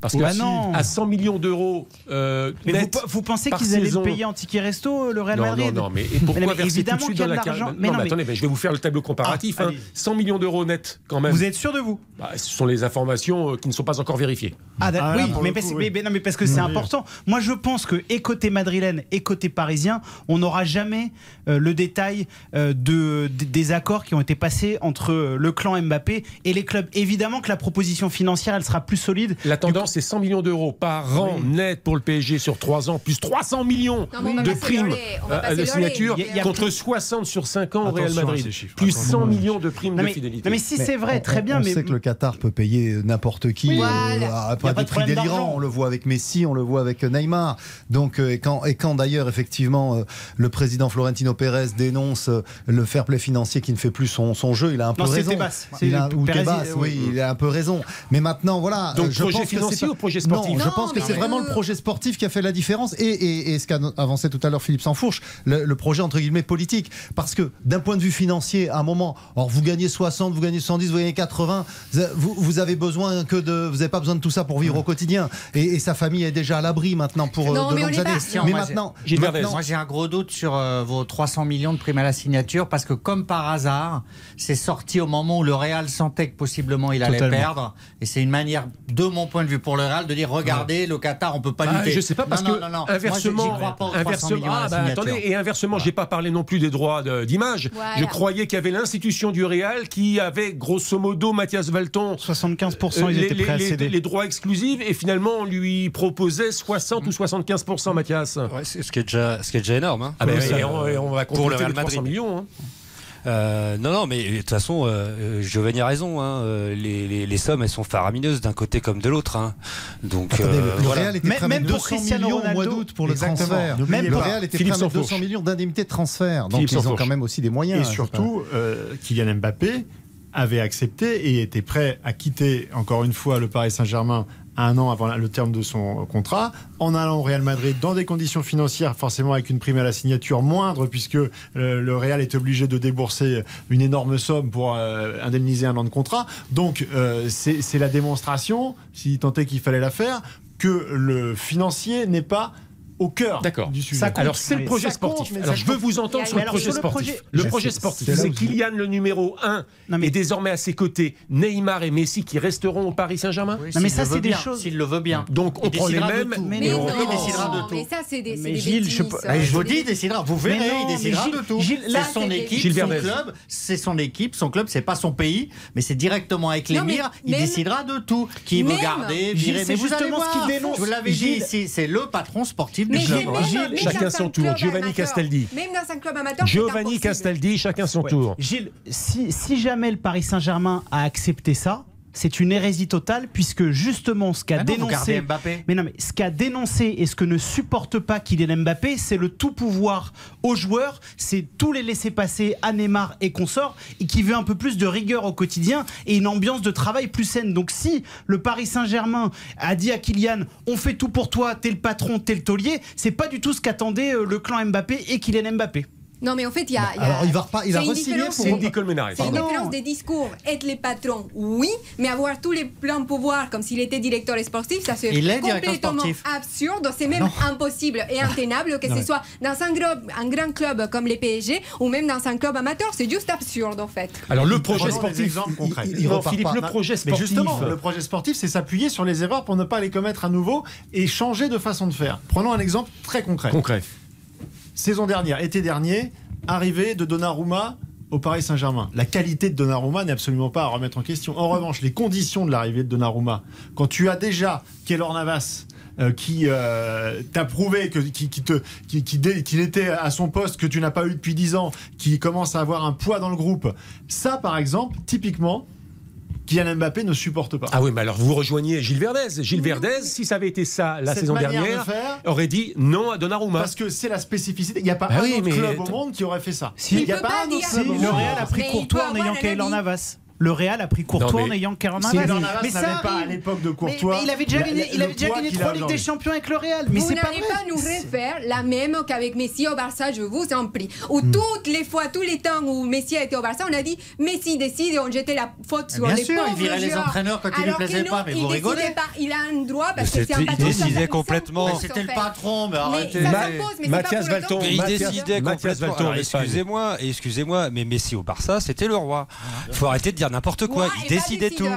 Parce que Bah non. à 100 millions d'euros euh, Mais vous, net vous pensez qu'ils allaient payer en ticket resto, euh, le Real non, Madrid non, non, mais et pourquoi Mais verser tout de suite dans la carte l'argent. Non, Mais mais, non, mais- attendez, mais je vais vous faire le tableau comparatif. Ah, hein. 100 millions d'euros net, quand même. Vous êtes sûr de vous Bah, ce sont les informations euh, qui ne sont pas encore vérifiées. Ah. Ah, oui, mais, parce, coup, mais- oui. mais- non, mais parce que c'est important. Moi, je pense que, et côté madrilène et côté parisien, on n'aura jamais euh, le détail euh, de, des accords qui ont été passés entre le clan Mbappé et les clubs. Évidemment que la proposition financière, elle sera plus solide. La tendance, c'est 100 millions d'euros par an net pour le PSG sur 3 ans, plus 300 millions Non, on de primes on euh, de signature lait. Il y a- il y a contre 60 sur 5 ans au Real Madrid. chiffres, Plus attention. 100 millions de primes Non de mais, fidélité. non, mais si c'est vrai, on- très bien. On mais sait que le Qatar peut payer n'importe qui Voilà. euh, à pas des de prix délirants. On le voit avec Messi, on le voit avec Neymar. Donc, euh, et quand, et quand d'ailleurs, effectivement, euh, le président Florentino Pérez dénonce le fair play financier qui ne fait plus son, son jeu, il a un peu Non, raison. Tebas. C'est Il a, ou Pérez, Tebas, oui, oui. il a un peu raison. Mais maintenant, voilà. Donc, je projet pense que financier pas- ou projet sportif Non, je pense que c'est vraiment le projet sportif qui a fait la différence et, et- et ce qu'a avancé tout à l'heure Philippe Sansfourche, le, le projet entre guillemets politique. Parce que d'un point de vue financier, à un moment, alors vous gagnez 60, vous gagnez 70, vous gagnez 80, vous, vous avez besoin que de, vous n'avez pas besoin de tout ça pour vivre au quotidien. Et, et sa famille est déjà à l'abri maintenant pour euh, Non, de mais on longues années. Non, mais maintenant. Moi, j'ai un gros doute sur euh, vos 300 millions de primes à la signature parce que, comme par hasard, c'est sorti au moment où le Real sentait que possiblement il allait Totalement. perdre. Et c'est une manière, de mon point de vue, pour le Real de dire regardez, le Qatar, on peut pas Ah, lutter. je sais pas parce Non, que non, non, non. Moi, inversement, j'y crois pas aux 300 inversement, ah, bah, attendez, et inversement, j'ai pas parlé non plus des droits de- d'image. Voilà. Je croyais qu'il y avait l'institution du Real qui avait grosso modo Mathias Valton 75% euh, ils les, étaient les- prêts à céder. les droits exclusifs et finalement on lui proposait 60 ou 75 Mathias. Ouais, c'est- ce, qui est déjà, ce qui est déjà énorme. hein. Ah ben, Pour ça, et on, et on va pour le Real les 300 Madrid. millions. hein. Euh, non, non, mais de toute façon, euh, euh, Giovanni a raison. hein, euh, les, les- les sommes, elles sont faramineuses d'un côté comme de l'autre. hein. Donc, Attendez, euh, le voilà. Real était prêt à même mettre pour 200 Cristiano millions au mois d'août pour le transfert. N'oubliez le. Real était Philippe prêt à mettre Sansfourche. 200 millions d'indemnités de transfert. Donc Philippe ils ont quand même aussi des moyens. Et surtout, euh, Kylian Mbappé avait accepté et était prêt à quitter encore une fois le Paris Saint-Germain un an avant le terme de son contrat, en allant au Real Madrid dans des conditions financières forcément avec une prime à la signature moindre, puisque euh, le Real est obligé de débourser une énorme somme pour euh, indemniser un an de contrat. Donc euh, c'est la démonstration, si tant est qu'il fallait la faire, que le financier n'est pas au cœur D'accord. du sujet. Ça. Alors c'est le projet ça sportif. Alors je veux vous entendre sur le projet sur le sportif. projet- Le Je- projet sportif, c'est Kylian le numéro 1 Non, mais- et désormais à ses côtés Neymar et Messi qui resteront au Paris Saint-Germain. Oui, Non, mais ça, c'est des choses- S'il le veut bien. Donc on prend les mêmes. Mais et on décidera de tout. mais ça c'est des, Mais Gilles, je. Eh, je vous dis, il décidera. Vous verrez, il décidera Gilles- de tout. C'est son équipe, son club, c'est son équipe, son club, c'est pas son pays, mais c'est directement avec l'émir. Il décidera de tout. Qui veut garder, virer. Mais justement ce qu'il dénonce. Je vous l'avais dit ici, c'est le patron sportif chacun son tour. Giovanni amateur- Castaldi. Même dans un club amateur, Giovanni. Castaldi, chacun son Ouais. tour. Gilles, si, si jamais le Paris Saint-Germain a accepté ça, c'est une hérésie totale puisque justement ce qu'a Ah dénoncé Mbappé. mais non mais ce qu'a dénoncé et ce que ne supporte pas Kylian Mbappé, c'est le tout pouvoir aux joueurs, c'est tous les laisser passer à Neymar et consorts et qui veut un peu plus de rigueur au quotidien et une ambiance de travail plus saine. Donc si le Paris Saint-Germain a dit à Kylian "On fait tout pour toi, t'es le patron, t'es le taulier", c'est pas du tout ce qu'attendait euh, le clan Mbappé et Kylian Mbappé. Non, mais en fait, il y a. Alors, il va pas, il a re-signé pour. C'est une Colmenares. C'est une différence des discours. Être les patrons, oui, mais avoir tous les plans pouvoir comme s'il était directeur sportif, ça c'est complètement absurde. C'est même impossible et intenable que ce soit dans un, un grand club comme les PSG ou même dans un club amateur. C'est juste absurde en fait. Alors le projet sportif, concret. Il, Philippe, le projet sportif. Mais justement, le projet sportif, c'est s'appuyer sur les erreurs pour ne pas les commettre à nouveau et changer de façon de faire. Prenons un exemple très concret. Concret. Saison dernière, été dernier, arrivée de Donnarumma au Paris Saint-Germain. La qualité de Donnarumma n'est absolument pas à remettre en question. En revanche, les conditions de l'arrivée de Donnarumma, quand tu as déjà Keylor Navas, euh, qui euh, t'a prouvé qu'il était à son poste que tu n'as pas eu depuis 10 ans, qui commence à avoir un poids dans le groupe. Ça, par exemple, typiquement, Kylian Mbappé ne supporte pas. Ah oui, mais alors vous rejoignez Gilles Verdez. Gilles Verdez, si ça avait été ça la saison dernière, aurait dit non à Donnarumma. Parce que c'est la spécificité. Il n'y a pas ah un autre club au monde qui aurait fait ça. Si, il n'y a pas, un autre club Le Real a pris Courtois en ayant Kaylor Navas le Real a pris Courtois en ayant Navas. Mais ça pas à l'époque de Courtois. Mais, il avait déjà gagné, il avait déjà gagné trois Ligues des Champions avec le Real. Mais vous n'allez pas, nous refaire la même qu'avec Messi au Barça, je vous en prie. Où hmm. toutes les fois, tous les temps où Messi a été au Barça, on a dit Messi décide et on jetait la faute sur Bien les sûr, il virait les entraîneurs quand il ne plaisait pas, mais vous rigolez. Pas. Il a un droit parce que c'est un patron. Il décidait complètement. C'était le patron, mais arrêtez. Mathias Valton. Il décidait complètement. Excusez-moi, excusez-moi, mais Messi au Barça, c'était le roi. Il faut arrêter de dire n'importe quoi décidait tout.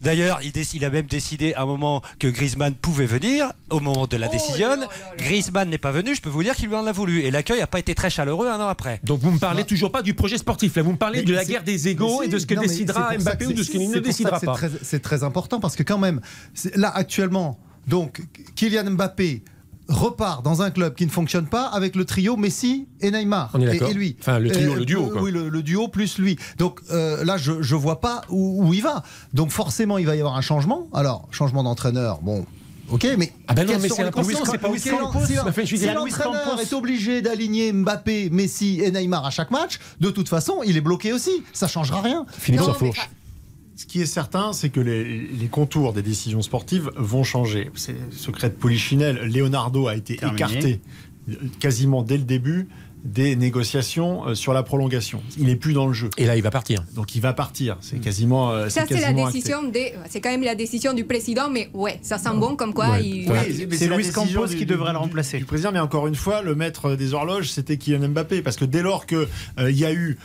D'ailleurs, il, il, a même décidé à un moment que Griezmann pouvait venir. Au moment de la oh décision, Griezmann n'est pas venu. Je peux vous dire qu'il lui en a voulu. Et l'accueil n'a pas été très chaleureux un an après. Donc vous me parlez toujours pas du projet sportif. Là, vous me parlez de la guerre des égaux et de ce que décidera Mbappé ou de ce qu'il ne décidera pas. C'est très important parce que quand même, là actuellement, donc Kylian Mbappé repart dans un club qui ne fonctionne pas avec le trio Messi et Neymar et, lui. Enfin, le trio, le duo. Oui, le, duo plus lui. Donc euh, là, je ne vois pas où, il va. Donc forcément, il va y avoir un changement. Alors, changement d'entraîneur, bon. Ok, mais ah ben non, mais c'est c'est pas Si, si l'entraîneur est obligé d'aligner Mbappé, Messi et Neymar à chaque match, de toute façon, il est bloqué aussi. Ça changera rien. Philippe Sansfourche. Ce qui est certain, c'est que les, contours des décisions sportives vont changer. C'est secret de Polichinelle. Leonardo a été écarté euh, quasiment dès le début des négociations euh, sur la prolongation. Il n'est plus dans le jeu. Et là, il va partir. Donc il va partir. C'est quasiment. Euh, ça, c'est la décision des. C'est quand même la décision du président, mais ouais, ça sent bon comme quoi. Il... c'est Luis Campos qui devrait le remplacer. Du président, mais encore une fois, le maître des horloges, c'était Kylian Mbappé, parce que dès lors qu'il il y a eu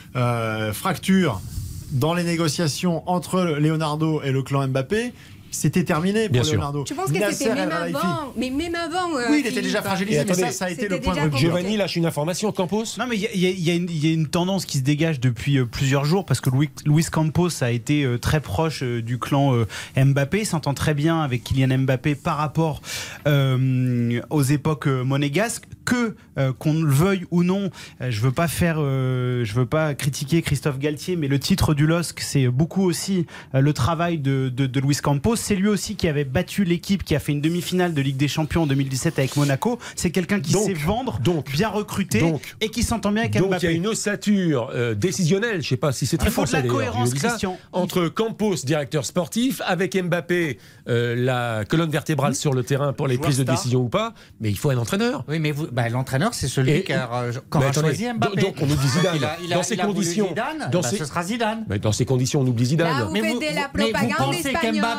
fracture dans les négociations entre Leonardo et le clan Mbappé, c'était terminé pour Leonardo. Je pense que c'était même avant. Mais même avant. Euh, oui, il était déjà fragilisé, mais ça, ça a été le point de Giovanni lâche une information, Campos? Non, mais il y, a une tendance qui se dégage depuis euh, plusieurs jours parce que Luis Campos a été euh, très proche du clan Mbappé, s'entend très bien avec Kylian Mbappé par rapport aux époques monégasques que qu'on le veuille ou non, je veux pas faire, je veux pas critiquer Christophe Galtier, mais le titre du LOSC, c'est beaucoup aussi le travail de, de, de Luis Campos c'est lui aussi qui avait battu l'équipe qui a fait une demi-finale de Ligue des Champions en 2017 avec Monaco. C'est quelqu'un qui sait vendre, donc, bien recruter et qui s'entend bien avec Mbappé. Donc il y a une ossature euh, décisionnelle, je sais pas si c'est très fort la cohérence, Christian. entre Campos, directeur sportif, avec Mbappé, euh, la colonne vertébrale sur le terrain pour les prises de décision ou pas. Mais il faut un entraîneur. Oui, mais bah, l'entraîneur, c'est celui qui a, choisi Mbappé. Donc on oublie Zidane. dans ces conditions, dans bah, ce sera Zidane. Mais dans ces conditions, on oublie Zidane. mais vous, la propagande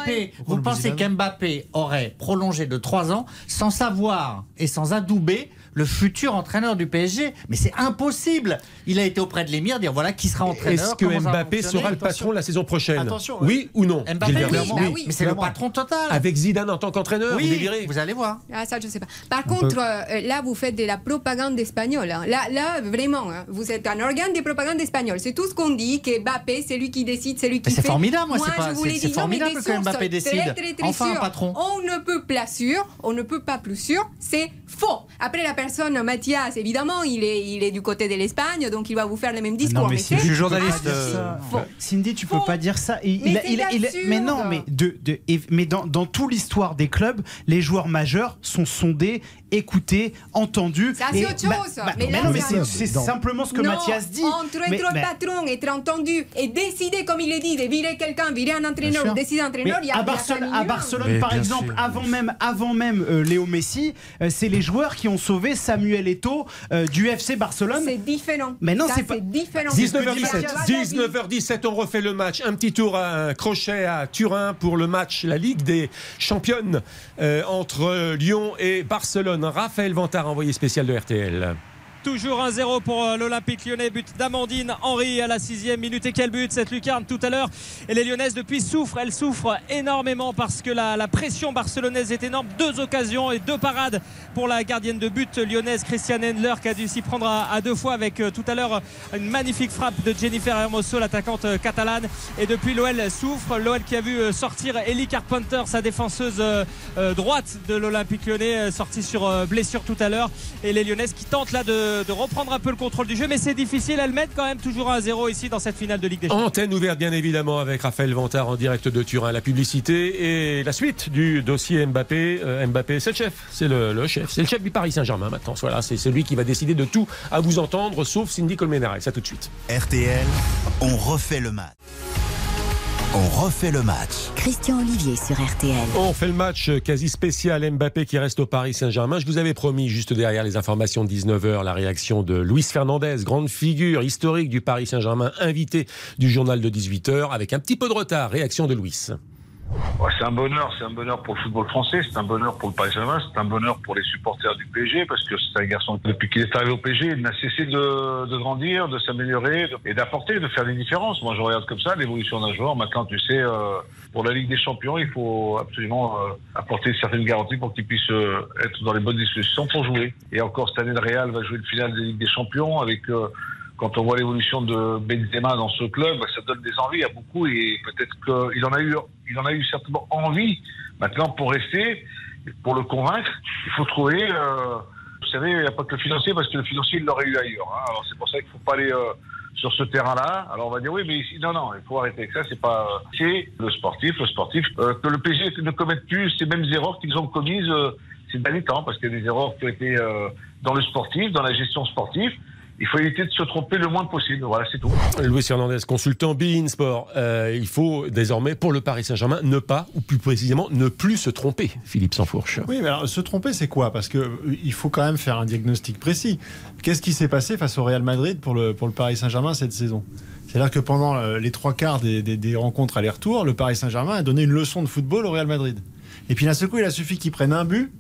mais vous pensez qu'Mbappé aurait prolongé de 3 ans sans savoir et sans adouber le futur entraîneur du PSG. Mais c'est impossible. Il a été auprès de l'émir dire voilà qui sera entraîneur. Est-ce que Mbappé sera le patron la saison prochaine Oui ou non Mbappé, oui, Mais c'est le patron total. Avec Zidane en tant qu'entraîneur Oui, vous, allez voir. Ah, ça, je sais pas. Par contre, euh, là, vous faites de la propagande espagnole. Hein. Là, là, vraiment, hein, vous êtes un organe de propagande espagnole. C'est tout ce qu'on dit, que Mbappé, c'est lui qui décide, c'est lui qui fait. C'est formidable, moi, c'est formidable que Mbappé décide. enfin, un patron. On ne peut pas sûr, on ne peut pas plus sûr, c'est faux. Après, la personne, Mathias, évidemment, il est, il est du côté de l'Espagne, donc il va vous faire le même discours. Non, mais, je suis journaliste. Euh, Cindy, tu peux pas dire ça. mais, mais, non, mais, de, de, mais dans, dans toute l'histoire des clubs, les joueurs majeurs sont sondés écouté, entendu. Ça, c'est autre chose. Bah, mais, non, mais c'est simplement ce que Mathias dit. Entre être patron, être entendu et décider, comme il est dit, de virer quelqu'un, virer un entraîneur, décider un entraîneur, il y a à Barcelone, à Barcelone par exemple, avant même, avant même euh, Léo Messi, euh, c'est les les joueurs qui ont sauvé Samuel Eto'o euh, du FC Barcelone. C'est différent. Mais non, c'est pas. différent. 19h17, 19h17, on refait le match. Un petit tour à un crochet à Turin pour le match, la Ligue des Championnes euh, entre Lyon et Barcelone. Raphaël Vantard, envoyé spécial de RTL. Toujours 1-0 pour euh, l'Olympique lyonnais. But d'Amandine Henry à la sixième minute. Et quel but cette lucarne tout à l'heure. Et les lyonnaises depuis souffrent. Elles souffrent énormément parce que la, pression barcelonaise est énorme. Deux occasions et deux parades pour la gardienne de but lyonnaise Christiane Endler qui a dû s'y prendre à, à, deux fois avec euh, tout à l'heure une magnifique frappe de Jennifer Hermoso, l'attaquante euh, catalane. Et depuis l'OL souffre. L'OL qui a vu sortir Ellie Carpenter, sa défenseuse droite de l'Olympique lyonnais, sortie sur blessure tout à l'heure. Et les lyonnaises qui tentent là de de, reprendre un peu le contrôle du jeu, mais c'est difficile. Elles mettent quand même toujours un 0 ici dans cette finale de Ligue des Champions. Antenne ouverte, bien évidemment, avec Raphaël Vantard en direct de Turin. La publicité et la suite du dossier Mbappé. Euh, Mbappé, c'est le chef, c'est le, le, chef, c'est le chef du Paris Saint-Germain maintenant. Voilà, c'est celui qui va décider de tout à vous entendre, sauf Cindy Colmenares. Ça tout de suite. RTL, on refait le match. On refait le match. Christian Olivier sur RTL. On fait le match quasi spécial Mbappé qui reste au Paris Saint-Germain. Je vous avais promis juste derrière les informations de 19h la réaction de Luis Fernandez, grande figure historique du Paris Saint-Germain, invité du journal de 18h avec un petit peu de retard. Réaction de Luis. Ouais, c'est un bonheur, c'est un bonheur pour le football français, c'est un bonheur pour le Paris Saint-Germain, c'est un bonheur pour les supporters du PSG parce que c'est un garçon depuis qu'il est arrivé au PSG, il n'a cessé de, de, grandir, de s'améliorer et d'apporter, de faire des différences. Moi, je regarde comme ça l'évolution d'un joueur. Maintenant, tu sais, euh, pour la Ligue des Champions, il faut absolument euh, apporter certaines garanties pour qu'il puisse euh, être dans les bonnes dispositions pour jouer. Et encore cette année, le Real va jouer le finale de la Ligue des Champions avec quand on voit l'évolution de Benzema dans ce club, ça donne des envies à beaucoup et peut-être qu'il en a eu, il en a eu certainement envie. Maintenant, pour rester, pour le convaincre, il faut trouver. Euh, vous savez, il n'y a pas que le financier parce que le financier il l'aurait eu ailleurs. Hein. Alors c'est pour ça qu'il ne faut pas aller euh, sur ce terrain-là. Alors on va dire oui, mais ici, non, non, il faut arrêter avec ça. C'est pas, c'est le sportif, le sportif euh, que le PSG ne commette plus ces mêmes erreurs qu'ils ont commises euh, ces derniers temps, parce qu'il y a des erreurs qui ont été euh, dans le sportif, dans la gestion sportive il faut éviter de se tromper le moins possible. Voilà, c'est tout. Louis Hernandez, consultant Bein Sport. Euh, il faut désormais, pour le Paris Saint-Germain, ne pas, ou plus précisément, ne plus se tromper, Philippe Sansfourche. Oui, mais alors se tromper, c'est quoi? Parce qu'il euh, faut quand même faire un diagnostic précis. Qu'est-ce qui s'est passé face au Real Madrid pour le, pour le Paris Saint-Germain cette saison? C'est-à-dire que pendant euh, les trois quarts des, des, des rencontres aller-retour, le Paris Saint-Germain a donné une leçon de football au Real Madrid. Et puis d'un seul coup, il a suffi qu'il prenne un but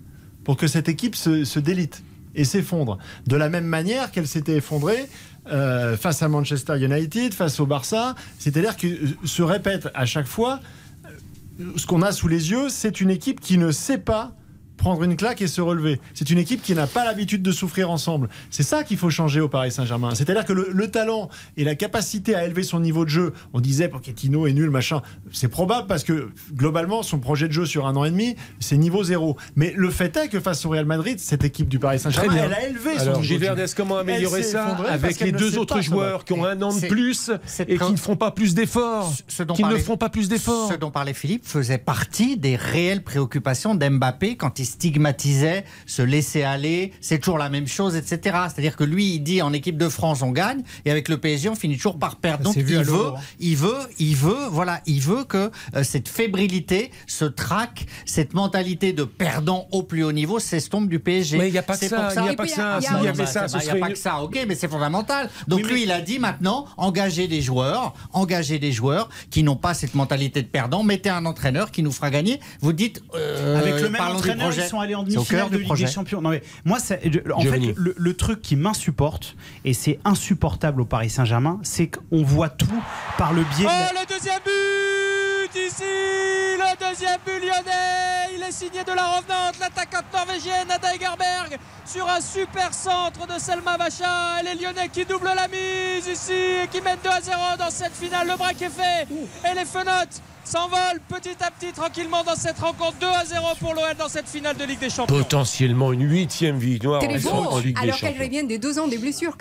pour que cette équipe se, se délite et s'effondre. De la même manière qu'elle s'était effondrée euh, face à Manchester United, face au Barça. C'est-à-dire que euh, se répète à chaque fois, euh, ce qu'on a sous les yeux, c'est une équipe qui ne sait pas prendre une claque et se relever. C'est une équipe qui n'a pas l'habitude de souffrir ensemble. C'est ça qu'il faut changer au Paris Saint-Germain. C'est-à-dire que le, le, talent et la capacité à élever son niveau de jeu, on disait Pochettino est nul, machin, c'est probable parce que globalement, son projet de jeu sur un an et demi, c'est niveau zéro. Mais le fait est que face au Real Madrid, cette équipe du Paris Saint-Germain, elle a élevé Alors, son niveau de jeu. comment améliorer ça avec les deux autres joueurs qui ont un an de plus et qui ne font pas plus d'efforts Qui ne font pas plus d'efforts Ce dont parlait Philippe faisait partie des réelles préoccupations d'Mbappé quand il stigmatisait se laisser aller, c'est toujours la même chose, etc. C'est-à-dire que lui, il dit en équipe de France, on gagne, et avec le PSG, on finit toujours par perdre. Donc il veut, il veut, il veut, voilà, il veut que euh, cette fébrilité, ce trac, cette mentalité de perdant au plus haut niveau s'estompe du PSG. Mais il n'y a pas que ça. Il n'y a pas que ça. Il n'y a pas que ça. Ok, mais c'est fondamental. Donc lui, il a dit maintenant, engagez des joueurs, engagez des joueurs qui n'ont pas cette mentalité de perdant. Mettez un entraîneur qui nous fera gagner. Vous dites, euh, avec le même entraîneur, ils sont allés en demi-finale de Ligue projet. des Champions. Non mais moi, en fait, le, le, truc qui m'insupporte et c'est insupportable au Paris Saint-Germain, c'est qu'on voit tout par le biais. Oh, de la... le deuxième but ici, le deuxième but lyonnais. Il est signé de la revenante, l'attaquante norvégienne Ada Egerberg sur un super centre de Selma Bacha. Et les Lyonnais qui doublent la mise ici et qui mettent 2 à 0 dans cette finale. Le break est fait et les fenotes s'envole petit à petit tranquillement dans cette rencontre 2 à 0 pour l'OL dans cette finale de Ligue des Champions. Potentiellement une huitième victoire en, en, Ligue alors des Champions. qu'elle revient des deux ans des blessures.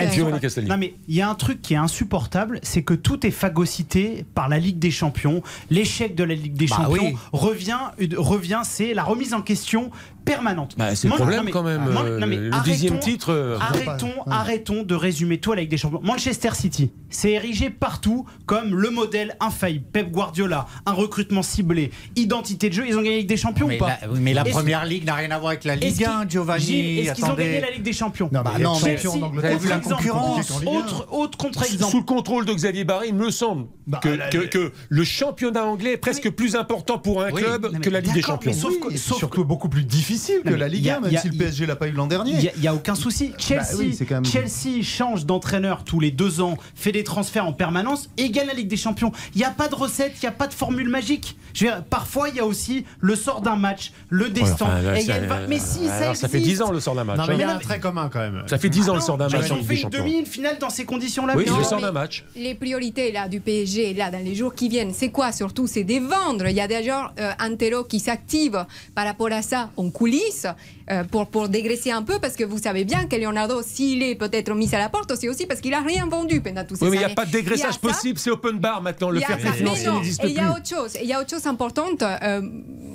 Non mais il y a un truc qui est insupportable, c'est que tout est phagocyté par la Ligue des Champions. L'échec de la Ligue des bah Champions oui. revient, revient, c'est la remise en question permanente. Bah, c'est le problème mais, quand même. Moi, non, mais le arrêtons, dixième titre. euh, Arrêtons, arrêtons de résumer tout à la Ligue des Champions. Manchester City s'est érigé partout comme le modèle infaillible. Pep Guardiola, un recrutement ciblé, identité de jeu. Ils ont gagné la Ligue des Champions mais ou pas la, Mais la première ligue n'a rien à voir avec la Ligue 1, Giovanni. Est-ce qu'ils ont gagné la Ligue des Champions Non, bah, non mais Chelsea, vous avez vu la concurrence. Autre, autre contre-exemple. Sous le contrôle de Xavier Barré, il me semble Bah, que, la- que- que le championnat anglais est presque plus important pour un club que la Ligue des Champions. sauf que- beaucoup plus difficile que Non, mais la Ligue il y a- 1, même si le PSG l'a pas eu l'an dernier. n'y il y a aucun souci. Chelsea, Bah oui, même- Chelsea change d'entraîneur tous les deux ans, fait des transferts en permanence et gagne la Ligue des Champions. Il n'y a pas de recette, il n'y a pas de formule magique. Je veux dire, parfois, il y a aussi le sort d'un match, le destin. enfin, là, et ça- va- mais si, ça, fait existe. 10 ans le sort d'un match. Non, mais il y a un trait commun quand même. Ça fait 10 ans le Ah sort d'un non, match Ligue fait des une Champions. demi, une finale dans ces conditions-là. Oui, le sort d'un match. Les priorités là du PSG là dans les jours qui viennent, c'est quoi surtout? C'est de vendre. Il y a déjà euh, terreau qui s'active par rapport à ça en coulisses euh, pour, pour dégraisser un peu parce que vous savez bien que Leonardo, s'il est peut-être mis à la porte, c'est aussi parce qu'il a rien vendu pendant tous ces Oui, mais il n'y a pas de dégraissage possible, c'est open bar maintenant. Le fair play financier n'existe et il y plus. a autre chose. Il y a autre chose importante. euh,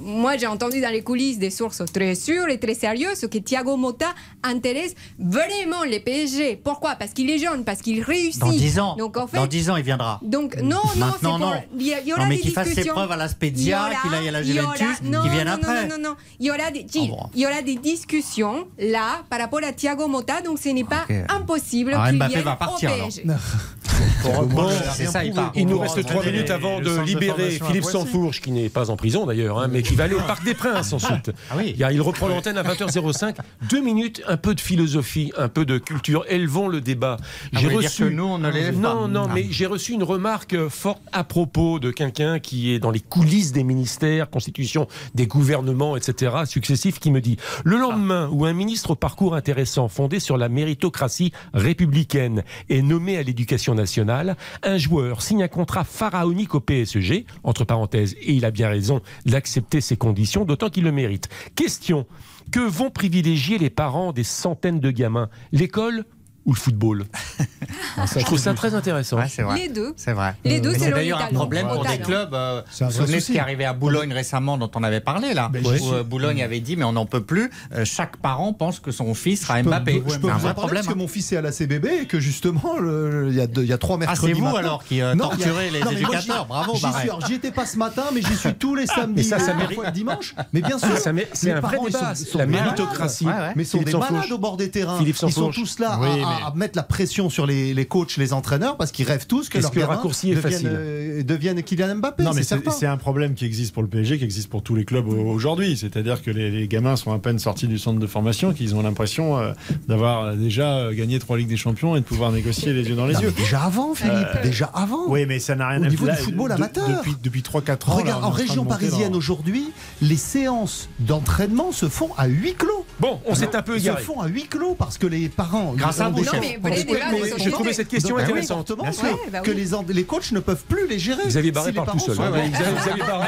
moi, j'ai entendu dans les coulisses des sources très sûres et très sérieuses que Thiago Motta intéresse vraiment les PSG. Pourquoi? Parce qu'il est jeune, parce qu'il réussit. Dans 10 ans. Donc en fait, Dans 10 ans, il viendra. donc non, non, c'est pour. non. Il y, aura Non, mais des qu'il fasse ses preuves à la Spezia, qu'il aille à la Juventus, qu'il vienne non, après. Non, non, non, Il y aura des, si, Ah il y aura des discussions là par rapport à Thiago Motta. Donc ce n'est pas impossible Alors, qu'il Mbappé vienne va partir, au alors. PSG. Bon, C'est ça, il part. il nous reste va 3 entraîner minutes avant de de libérer à Philippe Poissy. Sansfourche, qui n'est pas en prison d'ailleurs, hein, mais qui va aller au Parc des Princes ensuite. Ah oui. Il, il reprend l'antenne à 20h05. Deux minutes, un peu de philosophie, un peu de culture. Élevons le débat. Ah, vous voulez dire que nous, on ne l'élève pas Non, non, Ah. mais j'ai reçu une remarque forte à propos de quelqu'un qui est dans les coulisses des ministères, constitution des gouvernements, etc., successifs, qui me dit Le lendemain où un ministre au parcours intéressant, fondé sur la méritocratie républicaine, est nommé à l'éducation nationale, un joueur signe un contrat pharaonique au PSG, entre parenthèses, et il a bien raison d'accepter ces conditions, d'autant qu'il le mérite. Question. Que vont privilégier les parents des centaines de gamins? L'école ou le football Je trouve ça très intéressant. Ouais, vrai. Les deux. C'est vrai. Les deux, c'est c'est d'ailleurs un problème pour des clubs. euh, C'est un vous vous souvenez ce qui est arrivé à Boulogne récemment, dont on avait parlé là Ben, où, euh, Boulogne avait dit, mais on n'en peut plus. euh, chaque parent pense que son fils sera Je peux- Mbappé. Je peux C'est vous un en vrai parler problème. parce que hein. mon fils est à la CBB et que justement, il y, a y trois Ah, mercredis. c'est vous alors qui euh, torturez les non, éducateurs. Bravo, j'y Barret. suis. Alors, J'y étais pas ce matin, mais j'y suis tous les samedis. Mais ça, ça et mérite- dimanche. Mais bien sûr. C'est un vrai débat, la méritocratie. Mais ils sont des malades au bord des terrains. Ils sont tous là Oui, à, mettre la pression sur les, les coachs, les entraîneurs, parce qu'ils rêvent tous que leurs que le raccourci est deviennent, facile euh, deviennent Kylian Mbappé. Non, mais c'est un problème qui existe pour le PSG, qui existe pour tous les clubs au- aujourd'hui. C'est-à-dire que les, les gamins sont à peine sortis du centre de formation, qu'ils ont l'impression euh, d'avoir déjà euh, gagné trois Ligues des Champions et de pouvoir négocier les yeux dans les Non, yeux. déjà avant, Philippe. déjà avant. Oui, mais ça n'a rien Au à niveau là, du football de- amateur. Depuis, depuis 3-4 ans. Regarde, là, en région parisienne dans- aujourd'hui, les séances d'entraînement se font à huis clos. Bon, on s'est un peu Ils se égaré. font à huis clos parce que les parents. Grâce à vous, chef. Non, mais Oui, sortez. trouvé cette question Donc, oui, intéressante. fortement, Bien sûr, bah que oui. les, en- les coachs ne peuvent plus les gérer. Xavier Barré Si parle tout seul. hein.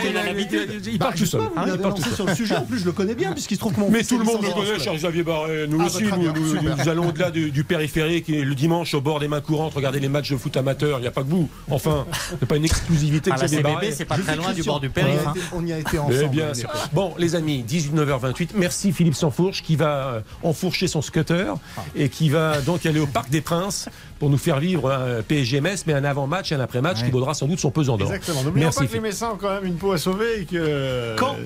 Il, Bah, parle je tout seul. Ah, il l'avez parle tout lancé seul. sur le sujet. En plus, je le connais bien puisqu'il se trouve que mon Mais tout le monde le connaît, cher Xavier Barré. Nous Ah, aussi, bah, très nous, bien, allons au-delà du, périphérique et le dimanche au bord des mains courantes, regarder les matchs de foot amateur. Il n'y a pas que vous. Enfin, c'est pas une exclusivité la Xavier Barré. C'est pas Je très loin du bord du périph'. hein. On y a été ensemble. bien sûr. Bon, les amis, 19h28. Merci Philippe Sansfourche qui va euh, enfourcher son scooter et qui va donc aller au Parc des Princes pour nous faire vivre un PSG-MS, mais un avant-match et un après-match qui vaudra sans doute son pesant d'or. Exactement. N'oublions Merci pas que les. Messins ont quand même une peau à sauver et que. Quand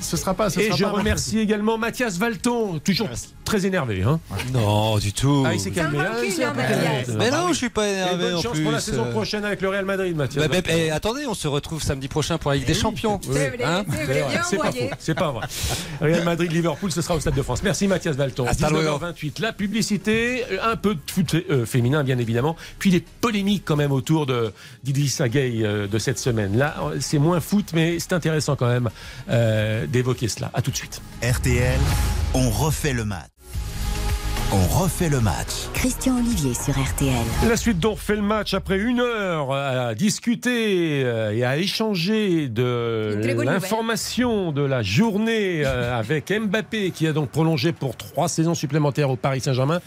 Ce sera pas. Ce Et sera je pas remercie également Mathias Valton, toujours très énervé. Hein. Non, du tout. Ah, il s'est calmé. Ah, il. Mathias. Mais non, je suis pas Et énervé bonne en chance plus. pour la saison euh. prochaine avec le Real Madrid, Mathias. Bah, bah, eh, attendez, on se retrouve samedi prochain pour la Ligue des Champions. C'est Hein pas envoyé. faux, c'est pas vrai. Real Madrid-Liverpool, ce sera au Stade de France. Merci Mathias Valton. Hasta luego. 19h28, la publicité, un peu de foot euh, féminin bien évidemment, puis les polémiques quand même autour de d'Idrissa Gueye euh, de cette semaine. Là, c'est moins foot, mais c'est intéressant quand même euh, d'évoquer cela. À tout de suite. RTL, on refait le match. On refait le match. Christian Olivier sur RTL. La suite d'On refait le match après une heure à discuter euh, et à échanger de l'information de la journée euh, avec Mbappé qui a donc prolongé pour trois saisons supplémentaires au Paris Saint-Germain.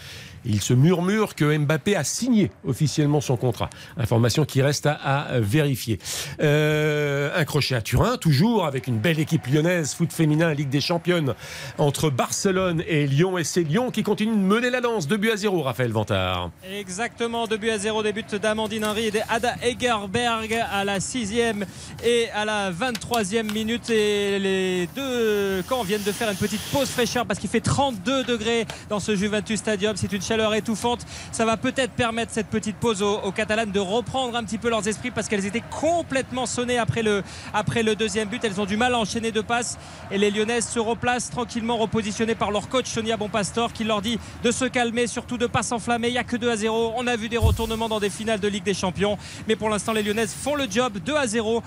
Il se murmure que Mbappé a signé officiellement son contrat. Information qui reste à, vérifier. Euh, un crochet à Turin, toujours avec une belle équipe lyonnaise, foot féminin, Ligue des Championnes, entre Barcelone et Lyon. Et c'est Lyon qui continue de mener la danse. 2 buts à 0, Raphaël Vantard. Exactement, 2 buts à 0, des buts d'Amandine Henry et d'Ada Egerberg à la 6e et à la 23e minute. Et les deux camps viennent de faire une petite pause fraîcheur parce qu'il fait 32 degrés dans ce Juventus Stadium. C'est une chaleur étouffante. Ça va peut-être permettre cette petite pause aux, aux Catalanes de reprendre un petit peu leurs esprits parce qu'elles étaient complètement sonnées après le, après le deuxième but. Elles ont du mal à enchaîner deux passes et les Lyonnaises se replacent tranquillement repositionnées par leur coach Sonia Bonpastor qui leur dit de se calmer, surtout de ne pas s'enflammer. Il n'y a que 2 à 0. On a vu des retournements dans des finales de Ligue des Champions. Mais pour l'instant, les Lyonnaises font le job 2 à 0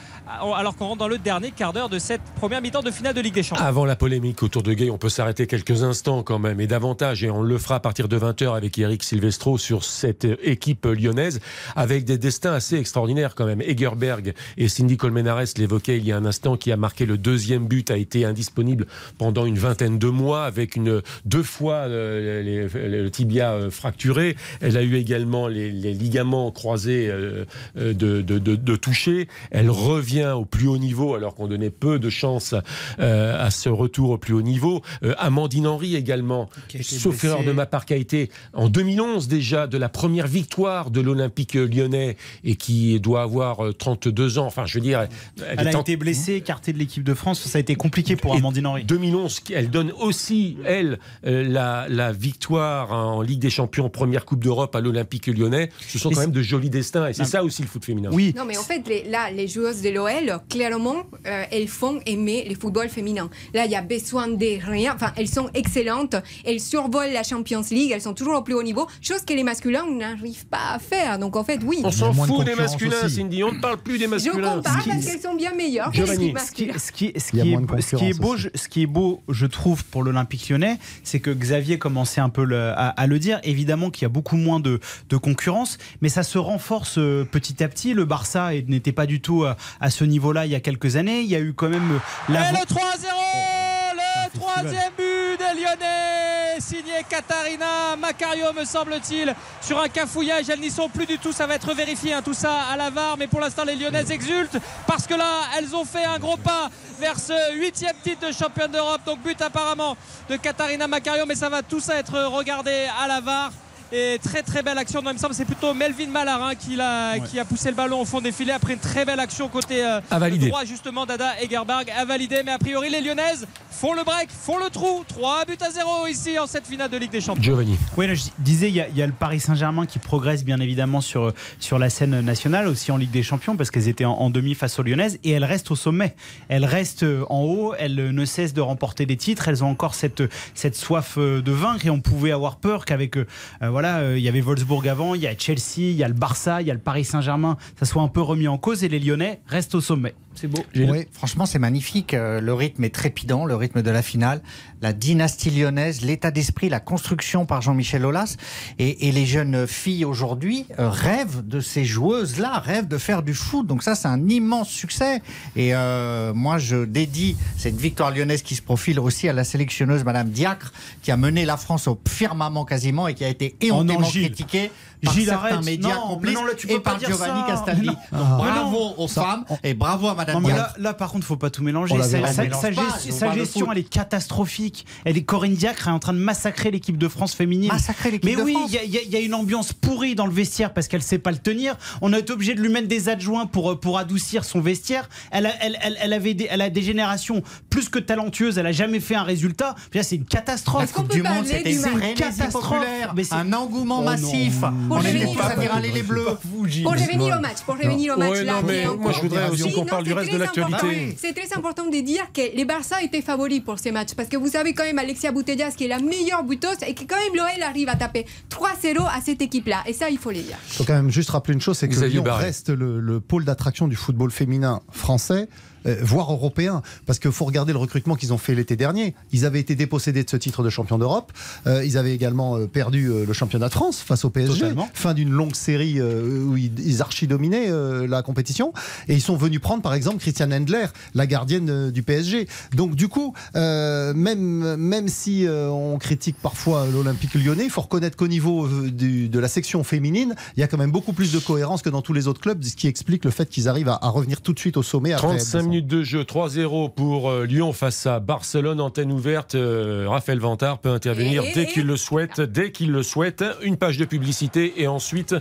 alors qu'on rentre dans le dernier quart d'heure de cette première mi-temps de finale de Ligue des Champions. Avant la polémique autour de Gay, on peut s'arrêter quelques instants quand même et davantage. Et on le fera à partir de 20h avec Eric Silvestro sur cette équipe lyonnaise avec des destins assez extraordinaires quand même. Egerberg et Cindy Colmenares l'évoquaient il y a un instant qui a marqué le deuxième but, a été indisponible pendant une vingtaine de mois avec une, deux fois euh, le tibia euh, fracturé. Elle a eu également les, ligaments croisés euh, de, de, toucher. Elle revient au plus haut niveau alors qu'on donnait peu de chance à ce retour au plus haut niveau. Amandine Henry également, sauf erreur de ma part, qui a été en 2011 déjà de la première victoire de l'Olympique lyonnais et qui doit avoir 32 ans. Enfin, je veux dire, elle, a été blessée, écartée de l'équipe de France. Ça a été compliqué pour Amandine Henry. 2011, elle donne aussi, elle, la, la victoire en Ligue des Champions, première Coupe d'Europe à l'Olympique lyonnais. Ce sont quand même de jolis destins et c'est ça aussi le foot féminin. Oui. Non, mais en fait, là, les joueuses de l'OL, clairement, euh, elles font aimer le football féminin. Là, il y a besoin de rien. Enfin, elles sont excellentes. Elles survolent la Champions League. Elles sont toujours au plus haut niveau. Chose que les masculins n'arrivent pas à faire. Donc, en fait, oui. On s'en fout des masculins, Cindy. On ne parle plus des masculins. Je compare parce qu'elles sont bien meilleures. ce qui, ce qui, ce qui est, beau, ce qui est beau, je trouve, pour l'Olympique lyonnais, c'est que Xavier commençait un peu à, le dire. Évidemment qu'il y a beaucoup moins de, concurrence, mais ça se renforce euh, petit à petit. Le Barça n'était pas du tout à, à ce niveau-là il y a quelques années. Il y a eu quand même la. Et le 3-0 Le troisième but Lyonnais signé Katarina Macario me semble-t-il sur un cafouillage elles n'y sont plus du tout ça va être vérifié hein, tout ça à la VAR mais pour l'instant les Lyonnaises exultent parce que là elles ont fait un gros pas vers ce huitième titre de championne d'Europe donc but apparemment de Katarina Macario mais ça va tout ça être regardé à la VAR et très très belle action. Non, il me semble c'est plutôt Melvin Malarin qui a, qui a poussé le ballon au fond des filets après une très belle action côté euh, droit justement d'Ada Egerberg à valider. Mais a priori les Lyonnaises font le break, font le trou. 3 buts à 0 ici en cette finale de Ligue des Champions. Giovanni. Oui, je disais, il y, a, le Paris Saint-Germain qui progresse bien évidemment sur, sur la scène nationale, aussi en Ligue des Champions, parce qu'elles étaient en, demi face aux Lyonnaises et elles restent au sommet. Elles restent euh, en haut, elles ne cessent de remporter des titres. Elles ont encore cette, cette soif euh, de vaincre et on pouvait avoir peur qu'avec voilà, euh, il y avait Wolfsburg avant, il y a Chelsea, il y a le Barça, il y a le Paris Saint-Germain, ça soit un peu remis en cause et les Lyonnais restent au sommet. C'est beau. Oui, franchement, c'est magnifique. Euh, le rythme est trépidant, le rythme de la finale, la dynastie lyonnaise, l'état d'esprit, la construction par Jean-Michel Aulas. Et, les jeunes filles aujourd'hui euh, rêvent de ces joueuses-là, rêvent de faire du foot. Donc ça, c'est un immense succès. Et euh, moi, je dédie cette victoire lyonnaise qui se profile aussi à la sélectionneuse Madame Diacre, qui a mené la France au firmament quasiment et qui a été éhontément critiquée par Gilles certains médias complices et par Giovanni Castaldi. bravo aux femmes et bravo à Madame non, là, là, par contre, faut pas tout mélanger. Sa, sa, gestion, elle est catastrophique. Elle est Corinne Diacre est en train de massacrer l'équipe de France féminine. Massacrer l'équipe Mais oui, il y, a une ambiance pourrie dans le vestiaire parce qu'elle sait pas le tenir. On a été obligé de lui mettre des adjoints pour, pour adoucir son vestiaire. Elle a, elle, elle, avait des, elle a des générations plus que talentueuses. Elle a jamais fait un résultat. C'est une catastrophe. La Coupe du Monde, c'était une catastrophe. Un engouement oh massif. Aller les bleus. Pour revenir au match, pour revenir au match. là, moi, je voudrais aussi qu'on parle du reste de l'actualité. C'est très important de dire que les Barça étaient favoris pour ces matchs parce que vous avez quand même Alexia Boutellas qui est la meilleure buteuse et que quand même l'OL arrive à taper 3-0 à cette équipe-là. Et ça, il faut le dire. Il faut quand même juste rappeler une chose, c'est que Lyon reste le pôle d'attraction du football féminin français. Euh, voire européen. Parce qu'il faut regarder le recrutement qu'ils ont fait l'été dernier. Ils avaient été dépossédés de ce titre de champion d'Europe. Euh, ils avaient également euh, perdu le championnat de France face au PSG. Fin d'une longue série où ils, archi-dominaient la compétition. Et ils sont venus prendre, par exemple, Christiane Endler, la gardienne du PSG. Donc, du coup, même, même si on critique parfois l'Olympique lyonnais, il faut reconnaître qu'au niveau de la section féminine, il y a quand même beaucoup plus de cohérence que dans tous les autres clubs, ce qui explique le fait qu'ils arrivent à, revenir tout de suite au sommet après minutes de jeu, 3-0 pour euh, Lyon face à Barcelone, antenne ouverte. Euh, Raphaël Vantard peut intervenir dès qu'il le souhaite, dès qu'il le souhaite. Une page de publicité et ensuite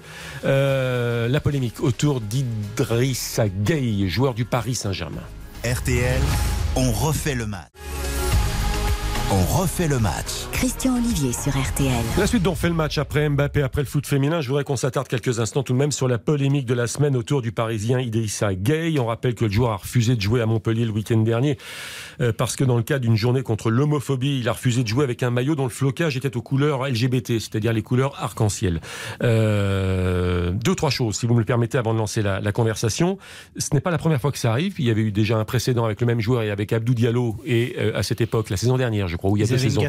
euh, la polémique autour d'Idrissa Gueye, joueur du Paris Saint-Germain. RTL, on refait le match. On refait le match. Christian Olivier sur RTL. La suite d'On fait le match après Mbappé, après le foot féminin. Je voudrais qu'on s'attarde quelques instants tout de même sur la polémique de la semaine autour du Parisien Idrissa Gueye. On rappelle que le joueur a refusé de jouer à Montpellier le week-end dernier euh, parce que dans le cadre d'une journée contre l'homophobie, il a refusé de jouer avec un maillot dont le flocage était aux couleurs LGBT, c'est-à-dire les couleurs arc-en-ciel. Euh, deux, trois choses, si vous me le permettez, avant de lancer la, la conversation. Ce n'est pas la première fois que ça arrive. Il y avait eu déjà un précédent avec le même joueur et avec Abdou Diallo et euh, à cette époque, la saison dernière, je crois, où il y a deux saisons.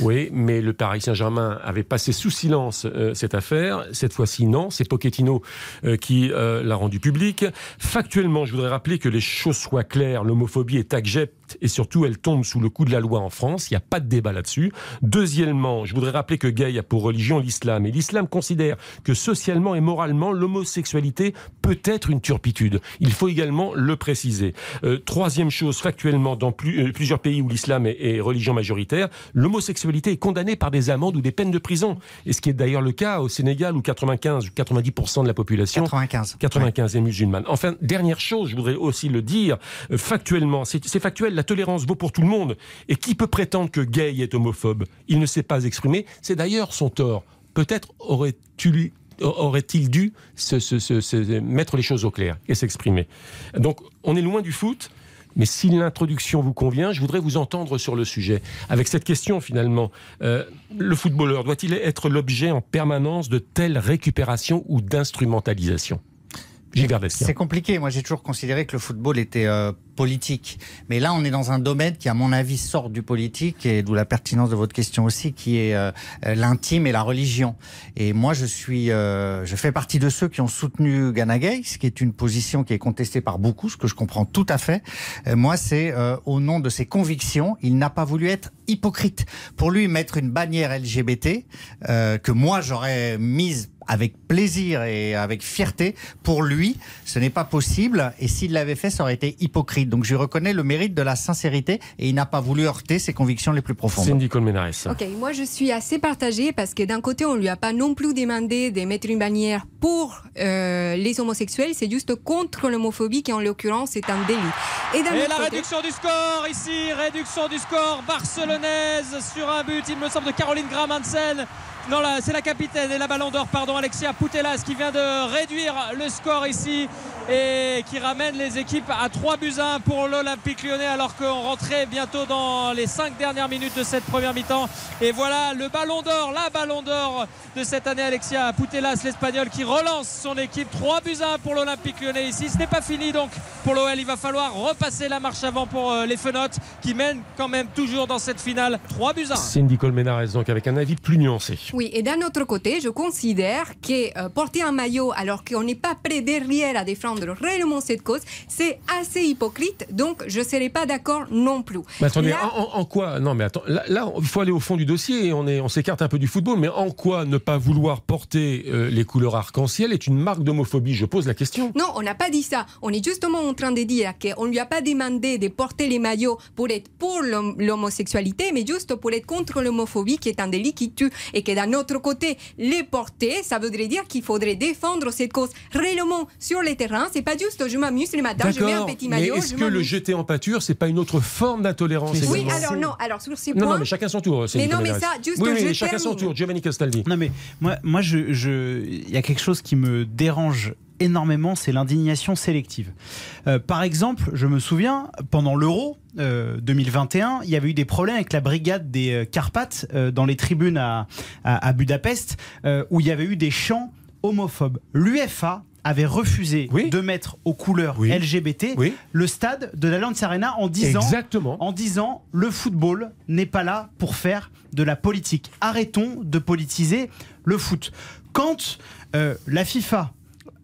Oui, mais le Paris Saint-Germain avait passé sous silence euh, cette affaire. Cette fois-ci, non. C'est Pochettino euh, qui euh, l'a rendu public. Factuellement, je voudrais rappeler que les choses soient claires. L'homophobie est accepte et surtout, elle tombe sous le coup de la loi en France. Il n'y a pas de débat là-dessus. Deuxièmement, je voudrais rappeler que Gay a pour religion l'islam. Et l'islam considère que socialement et moralement, l'homosexualité peut être une turpitude. Il faut également le préciser. troisième chose, factuellement, dans plusieurs pays où l'islam est, est religion majoritaire, l'homosexualité est condamnée par des amendes ou des peines de prison. Et ce qui est d'ailleurs le cas au Sénégal où 95 ou 90% de la population 95, 95 est musulmane. Enfin, dernière chose, je voudrais aussi le dire euh, factuellement, c'est factuel, la tolérance vaut pour tout le monde. Et qui peut prétendre que gay est homophobe? Il ne s'est pas exprimé. C'est d'ailleurs son tort. Peut-être aurait-il dû se, se, mettre les choses au clair et s'exprimer. Donc, on est loin du foot. Mais si l'introduction vous convient, je voudrais vous entendre sur le sujet. Avec cette question, finalement, euh, le footballeur doit-il être l'objet en permanence de telles récupérations ou d'instrumentalisation? C'est compliqué. Moi, j'ai toujours considéré que le football était euh, politique. Mais là, on est dans un domaine qui, à mon avis, sort du politique, et d'où la pertinence de votre question aussi, qui est euh, l'intime et la religion. Et moi, je suis, euh, je fais partie de ceux qui ont soutenu Ghana ce qui est une position qui est contestée par beaucoup, ce que je comprends tout à fait. moi, c'est au nom de ses convictions. Il n'a pas voulu être hypocrite. Pour lui, mettre une bannière LGBT que moi j'aurais mise avec plaisir et avec fierté. Pour lui, ce n'est pas possible. Et s'il l'avait fait, ça aurait été hypocrite. Donc je reconnais le mérite de la sincérité et il n'a pas voulu heurter ses convictions les plus profondes. Cindy Colmenares. Ok, moi je suis assez partagée parce que d'un côté, on ne lui a pas non plus demandé de mettre une bannière pour euh, les homosexuels. C'est juste contre l'homophobie qui, en l'occurrence, est un délit. Et, et la réduction du score ici, réduction du score barcelonaise sur un but, il me semble, de Caroline Graham Non, c'est la capitaine et la ballon d'or, pardon, Alexia Poutelas qui vient de réduire le score ici et qui ramène les équipes à 3 buts 1 pour l'Olympique lyonnais alors qu'on rentrait bientôt dans les 5 dernières minutes de cette première mi-temps. Et voilà le ballon d'or, la ballon d'or de cette année, Alexia Poutelas, l'Espagnol, qui relance son équipe. 3 buts 1 pour l'Olympique lyonnais ici. Ce n'est pas fini donc pour l'OL. Il va falloir repasser la marche avant pour euh, les Fenotes qui mènent quand même toujours dans cette finale. 3 buts 1. Cindy Colmenares, donc avec un avis plus nuancé. Oui, et d'un autre côté, je considère que euh, porter un maillot alors qu'on n'est pas prêt derrière à défendre réellement cette cause, c'est assez hypocrite. Donc, je ne serais pas d'accord non plus. Mais attendez, en, quoi Non, mais attends, là, il faut aller au fond du dossier et on, est, on s'écarte un peu du football. Mais en quoi ne pas vouloir porter euh, les couleurs arc-en-ciel est une marque d'homophobie? Je pose la question. Non, on n'a pas dit ça. On est justement en train de dire qu'on ne lui a pas demandé de porter les maillots pour être pour l'homosexualité, mais juste pour être contre l'homophobie, qui est un délit qui tue. Et que d'un autre côté, les porter, ça voudrait dire qu'il faudrait défendre cette cause réellement sur les terrains. C'est pas juste je m'amuse le matin, je mets un petit maillot. Mais est-ce que le jeter en pâture, c'est pas une autre forme d'intolérance Oui, alors non, alors sur ces points. Non, mais chacun son tour. Mais non, mais ça, juste oui, mais chacun son tour. Giovanni Castaldi. Non, mais moi, moi, je, je, il y a quelque chose qui me dérange énormément, c'est l'indignation sélective. Euh, par exemple, je me souviens, pendant l'Euro 2021, euh, il y avait eu des problèmes avec la brigade des euh, Carpates dans les tribunes à, à, Budapest, où il y avait eu des chants homophobes. L'UFA avait refusé de mettre aux couleurs LGBT le stade de la Lance Arena en disant, en disant le football n'est pas là pour faire de la politique. Arrêtons de politiser le foot. Quand la FIFA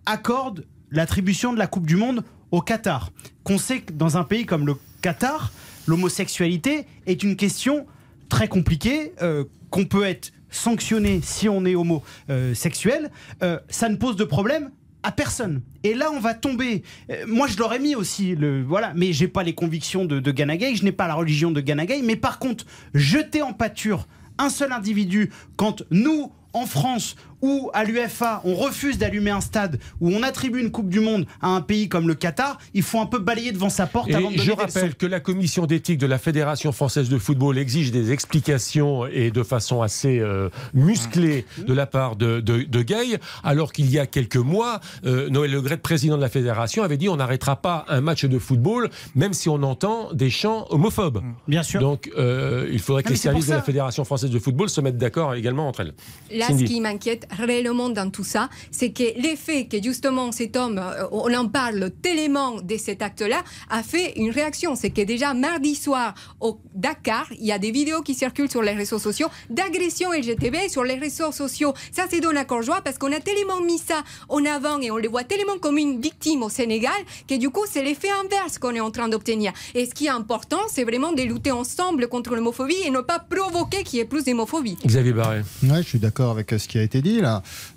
accorde l'attribution de la Coupe du Monde au Qatar. Qu'on sait que dans un pays comme le Qatar, l'homosexualité est une question très compliquée, euh, qu'on peut être sanctionné si on est homosexuel. Euh, ça ne pose de problème à personne. Et là, on va tomber. Euh, moi, je l'aurais mis aussi, le, voilà, mais j'ai pas les convictions de, de Ganagay, je n'ai pas la religion de Ganagay. Mais par contre, jeter en pâture un seul individu quand nous, en France, où à l'UFA on refuse d'allumer un stade, où on attribue une Coupe du Monde à un pays comme le Qatar, il faut un peu balayer devant sa porte avant de Je rappelle que la commission d'éthique de la Fédération française de football exige des explications et de façon assez euh, musclée de la part de, de, Gay, alors qu'il y a quelques mois, euh, Noël Le Gret, président de la fédération, avait dit on n'arrêtera pas un match de football, même si on entend des chants homophobes. Bien sûr. Donc euh, il faudrait que les services de la Fédération française de football se mettent d'accord également entre elles. Là, ce qui m'inquiète réellement dans tout ça, c'est que l'effet que justement cet homme, euh, on en parle tellement de cet acte-là, a fait une réaction. C'est que déjà mardi soir au Dakar, il y a des vidéos qui circulent sur les réseaux sociaux d'agression LGTB sur les réseaux sociaux. Ça, c'est donne accord joie parce qu'on a tellement mis ça en avant et on le voit tellement comme une victime au Sénégal que du coup, c'est l'effet inverse qu'on est en train d'obtenir. Et ce qui est important, c'est vraiment de lutter ensemble contre l'homophobie et ne pas provoquer qu'il y ait plus d'homophobie. Xavier Barré. Ouais, je suis d'accord avec ce qui a été dit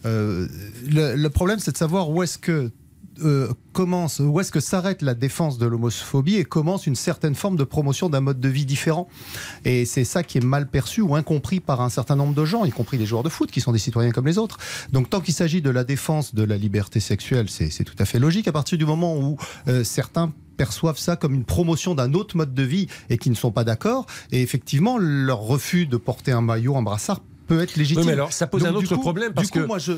Euh, le, problème, c'est de savoir où est-ce que euh, commence, où est-ce que s'arrête la défense de l'homophobie et commence une certaine forme de promotion d'un mode de vie différent. Et c'est ça qui est mal perçu ou incompris par un certain nombre de gens, y compris les joueurs de foot qui sont des citoyens comme les autres. Donc tant qu'il s'agit de la défense de la liberté sexuelle, c'est tout à fait logique. À partir du moment où euh, certains perçoivent ça comme une promotion d'un autre mode de vie et qui ne sont pas d'accord. Et effectivement, leur refus de porter un maillot, un brassard peut être légitime. mais alors, ça pose un autre problème. Parce du coup, que... moi, je,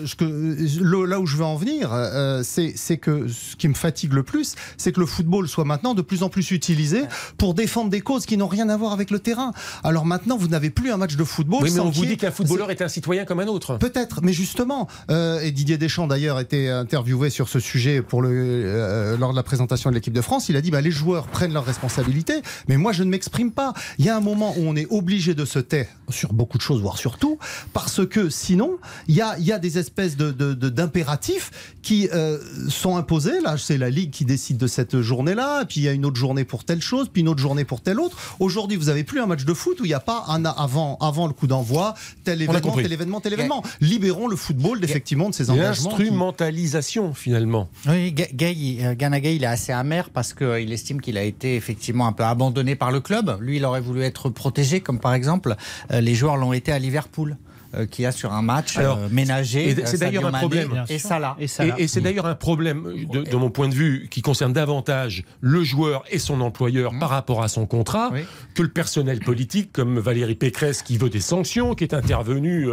là où je veux en venir, euh, c'est que ce qui me fatigue le plus, c'est que le football soit maintenant de plus en plus utilisé pour défendre des causes qui n'ont rien à voir avec le terrain. Alors maintenant, vous n'avez plus un match de football. Oui, mais on vous dit qu'un footballeur est... un citoyen comme un autre. Peut-être, mais justement, euh, et Didier Deschamps d'ailleurs été interviewé sur ce sujet pour le, euh, lors de la présentation de l'équipe de France. Il a dit bah, les joueurs prennent leurs responsabilités, mais moi je ne m'exprime pas. Il y a un moment où on est obligé de se taire sur beaucoup de choses, voire sur tout, parce que sinon, il y a, y a, des espèces d'impératifs de, qui euh, sont imposés. Là, c'est la Ligue qui décide de cette journée-là, puis il y a une autre journée pour telle chose, puis une autre journée pour telle autre. Aujourd'hui, vous n'avez plus un match de foot où il n'y a pas un avant, avant le coup d'envoi, tel événement, tel événement, tel événement. Libérons le football, effectivement, de ses engagements. L'instrumentalisation, finalement. Oui, Gay, euh, Ganagay, il est assez amer parce qu'il euh, estime qu'il a été effectivement un peu abandonné par le club. Lui, il aurait voulu être protégé, comme par exemple les joueurs l'ont été à Liverpool. Euh, qui a sur un match euh, ménager. C'est d'ailleurs un problème. Et ça Et, c'est d'ailleurs un problème, de, mon point de vue, qui concerne davantage le joueur et son employeur par rapport à son contrat que le personnel politique, comme Valérie Pécresse, qui veut des sanctions, qui est intervenue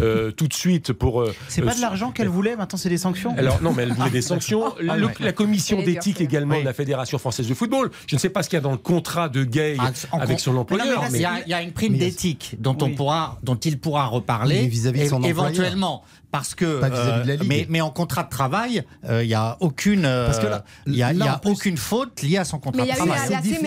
euh, tout de suite pour. c'est pas de l'argent qu'elle voulait, maintenant c'est des sanctions Alors non, mais elle voulait des sanctions. Ah, la commission d'éthique également de la Fédération française de football. Je ne sais pas ce qu'il y a dans le contrat de Gay ah, avec son employeur. Il y, a une prime d'éthique dont, on pourra, dont il pourra reparler vis-à-vis de son éventuellement parce que euh, mais, mais, en contrat de travail, il euh, n'y a aucune euh, parce que là, il y a, y a aucune faute liée à son contrat de travail.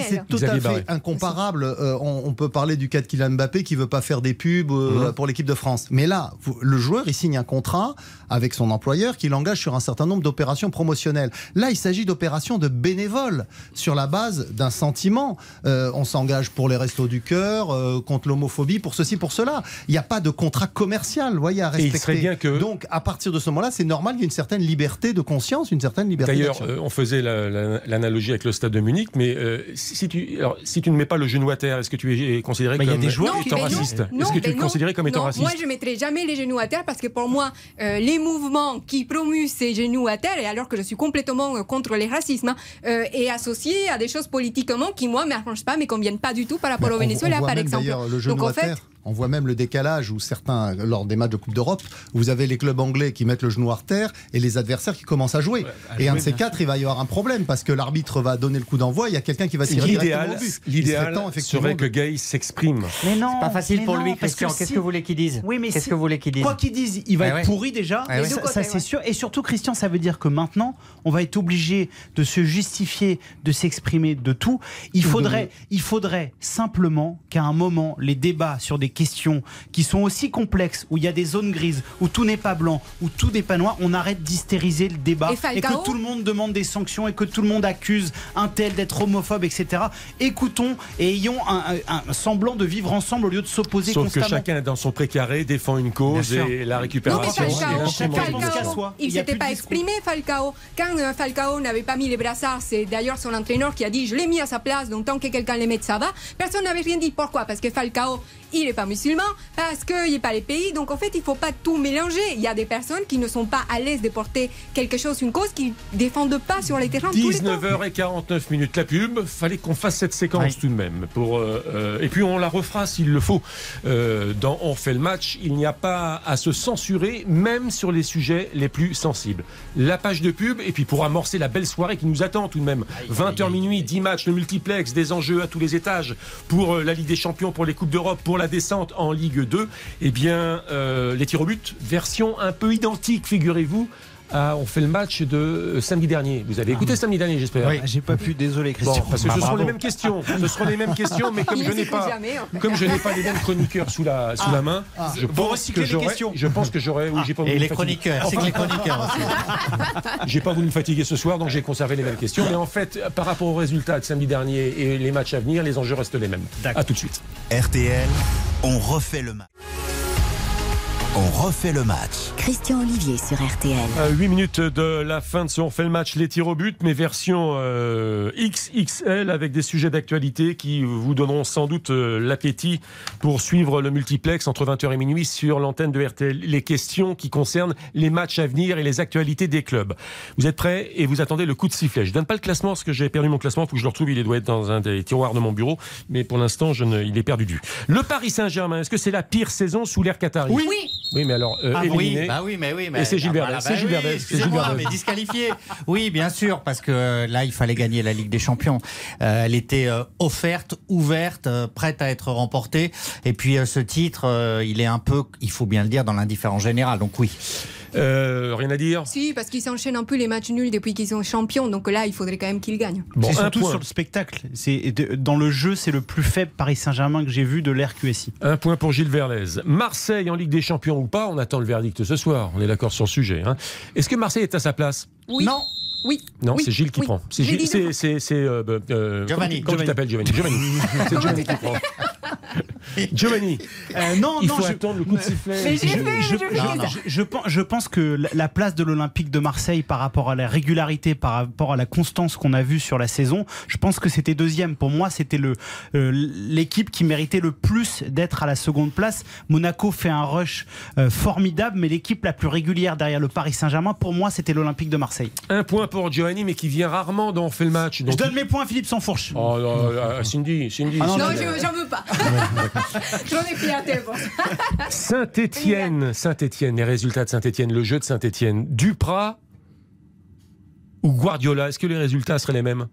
C'est tout à fait incomparable. On, peut parler du cas de Kylian Mbappé qui veut pas faire des pubs mhm. pour l'équipe de France. Mais là, le joueur il signe un contrat avec son employeur qui l'engage sur un certain nombre d'opérations promotionnelles. Là, il s'agit d'opérations de bénévoles sur la base d'un sentiment. on s'engage pour les restos du cœur, contre l'homophobie, pour ceci, pour cela. Il n'y a pas de contrat commercial, voyez, à respecter. Et il serait bien que donc, à partir de ce moment-là, c'est normal qu'il y ait une certaine liberté de conscience, une certaine liberté D'ailleurs, euh, on faisait l'analogie avec le stade de Munich, mais euh, si, tu, si tu ne mets pas le genou à terre, est-ce que tu es considéré comme étant raciste Est-ce que tu es considéré comme étant raciste Moi, je ne mettrai jamais les genoux à terre parce que pour moi, euh, les mouvements qui promuent ces genoux à terre, et alors que je suis complètement contre les racismes, est associé à des choses politiquement qui, moi, ne m'arrangent pas, mais ne conviennent pas du tout par rapport au Venezuela, par exemple. Le genou Donc, en fait, on voit même le décalage où certains, lors des matchs de Coupe d'Europe, vous avez les clubs anglais qui mettent le genou à terre et les adversaires qui commencent à jouer. et un de ces quatre, il va y avoir un problème parce que l'arbitre va donner le coup d'envoi, il y a quelqu'un qui va tirer but. L'idéal serait que Gay s'exprime. Mais non, c'est pas facile pour lui, Christian. Qu'est-ce que vous voulez qu'il dise Oui, mais qu'est-ce que vous voulez qu'il dise Quoi qu'il dise, il va être pourri déjà. ça, c'est sûr. Et surtout, Christian, ça veut dire que maintenant, on va être obligé de se justifier, de s'exprimer de tout. Il faudrait, il faudrait simplement qu'à un moment, les débats sur des questions qui sont aussi complexes, où il y a des zones grises, où tout n'est pas blanc, où tout n'est pas noir, on arrête d'hystériser le débat Et et, que Falcao tout le monde demande des sanctions et que tout le monde accuse un tel d'être homophobe, etc. Écoutons et ayons un, un- un semblant de vivre ensemble au lieu de s'opposer Sauf que constamment. chacun dans son précaré défend une cause et la Non, mais récupération. Falcao, est liée. qu'à soi. il a s'était pas exprimé, Falcao. Quand euh, Falcao n'avait pas mis les brassards, c'est d'ailleurs son entraîneur qui a dit Je l'ai mis à sa place, donc tant que quelqu'un les met, ça va. Personne n'avait rien dit. Pourquoi? Parce que Falcao, il n'est pas musulman, parce qu'il n'est pas les pays. Donc en fait, il ne faut pas tout mélanger. Il y a des personnes qui ne sont pas à l'aise de porter quelque chose, une cause qu'ils ne défendent pas sur les terrains tous les temps. 19h49 minutes la pub. Fallait qu'on fasse cette séquence Oui. tout de même. Pour, euh, euh, et puis on la refera s'il le faut. Euh, dans On fait le match, il n'y a pas à se censurer, même sur les sujets les plus sensibles. La page de pub, et puis pour amorcer la belle soirée qui nous attend tout de même. 20h minuit, 10 matchs, le multiplex, des enjeux à tous les étages pour la Ligue des Champions, pour les Coupes d'Europe, pour la descente en Ligue 2. Eh bien, euh, les tirs au but, version un peu identique, figurez-vous. À On fait le match de euh, samedi dernier. Vous avez écouté samedi dernier, j'espère Ah, J'ai pas pu, désolé Bon, Christian. parce que Bah, ce seront bravo. les mêmes questions. Ce seront les mêmes questions, mais comme Il je n'ai pas, comme je n'ai pas les mêmes chroniqueurs sous la sous la main, je pense que les j'aurais, je pense que j'aurais, oui, j'ai pas voulu Et me les fatiguer. chroniqueurs, c'est que les chroniqueurs aussi. J'ai pas voulu me fatiguer ce soir, donc j'ai conservé les mêmes questions. Mais en fait, par rapport aux résultats de samedi dernier et les matchs à venir, les enjeux restent les mêmes. À tout de suite. RTL, on refait le match. On refait le match. Christian Olivier sur RTL. À 8 minutes de la fin de ce On fait le match, les tirs au but, mais version euh, XXL avec des sujets d'actualité qui vous donneront sans doute euh, l'appétit pour suivre le multiplex entre 20h et minuit sur l'antenne de RTL. Les questions qui concernent les matchs à venir et les actualités des clubs. Vous êtes prêts et vous attendez le coup de sifflet. Je donne pas le classement parce que j'ai perdu mon classement, il faut que je le retrouve, il doit être dans un des tiroirs de mon bureau, mais pour l'instant, je ne, il est perdu du. Le Paris Saint-Germain, est-ce que c'est la pire saison sous l'ère Qatari? Oui. Oui, mais alors, euh, Ah éliminé. oui, bah oui, mais oui. Mais, Et c'est Gilles ah, Verdez, voilà, c'est bah oui, Verdez, c'est mais disqualifié. Oui, bien sûr, parce que euh, là, il fallait gagner la Ligue des Champions. Euh, elle était euh, offerte, ouverte, prête à être remportée. Et puis ce titre, il est un peu, il faut bien le dire, dans l'indifférence générale. Donc oui. Euh, rien à dire Si, parce qu'ils s'enchaînent un peu les matchs nuls depuis qu'ils sont champions. Donc là, il faudrait quand même qu'ils gagnent. Bon, c'est surtout point. sur le spectacle. C'est dans le jeu, c'est le plus faible Paris Saint-Germain que j'ai vu de l'ère QSI. Un point pour Gilles Verlez. Marseille en Ligue des Champions ou pas, on attend le verdict ce soir. On est d'accord sur le sujet. hein. Est-ce que Marseille est à sa place? Oui. Non. Oui. Non, Oui. c'est Gilles qui Oui. prend. C'est Gilles- c'est- devant. c'est c'est, euh, bah, euh, Giovanni. Comment, tu t'appelles Giovanni Giovanni. c'est Giovanni qui prend. Giovanni, Euh, non, il non, faut je- attendre le coup de sifflet. Mais j'ai je, fait, je- je- non, non. je- je pense, je pense que la- la place de l'Olympique de Marseille par rapport à la régularité, par rapport à la constance qu'on a vue sur la saison, je pense que c'était deuxième. Pour moi, c'était le euh, l'équipe qui méritait le plus d'être à la seconde place. Monaco fait un rush euh, formidable, mais l'équipe la plus régulière derrière le Paris Saint-Germain, pour moi, c'était l'Olympique de Marseille. Un point pour Giovanni, mais qui vient rarement dans On fait le match. Je donne mes points à Philippe Sansfourche. Oh, non, euh, Cindy, Cindy. Ah non, Non, non, je j'en veux pas. J'en ai fierté pour ça. Saint-Étienne, Saint-Étienne, les résultats de Saint-Étienne, le jeu de Saint-Étienne. Duprat ou Guardiola, est-ce que les résultats seraient les mêmes?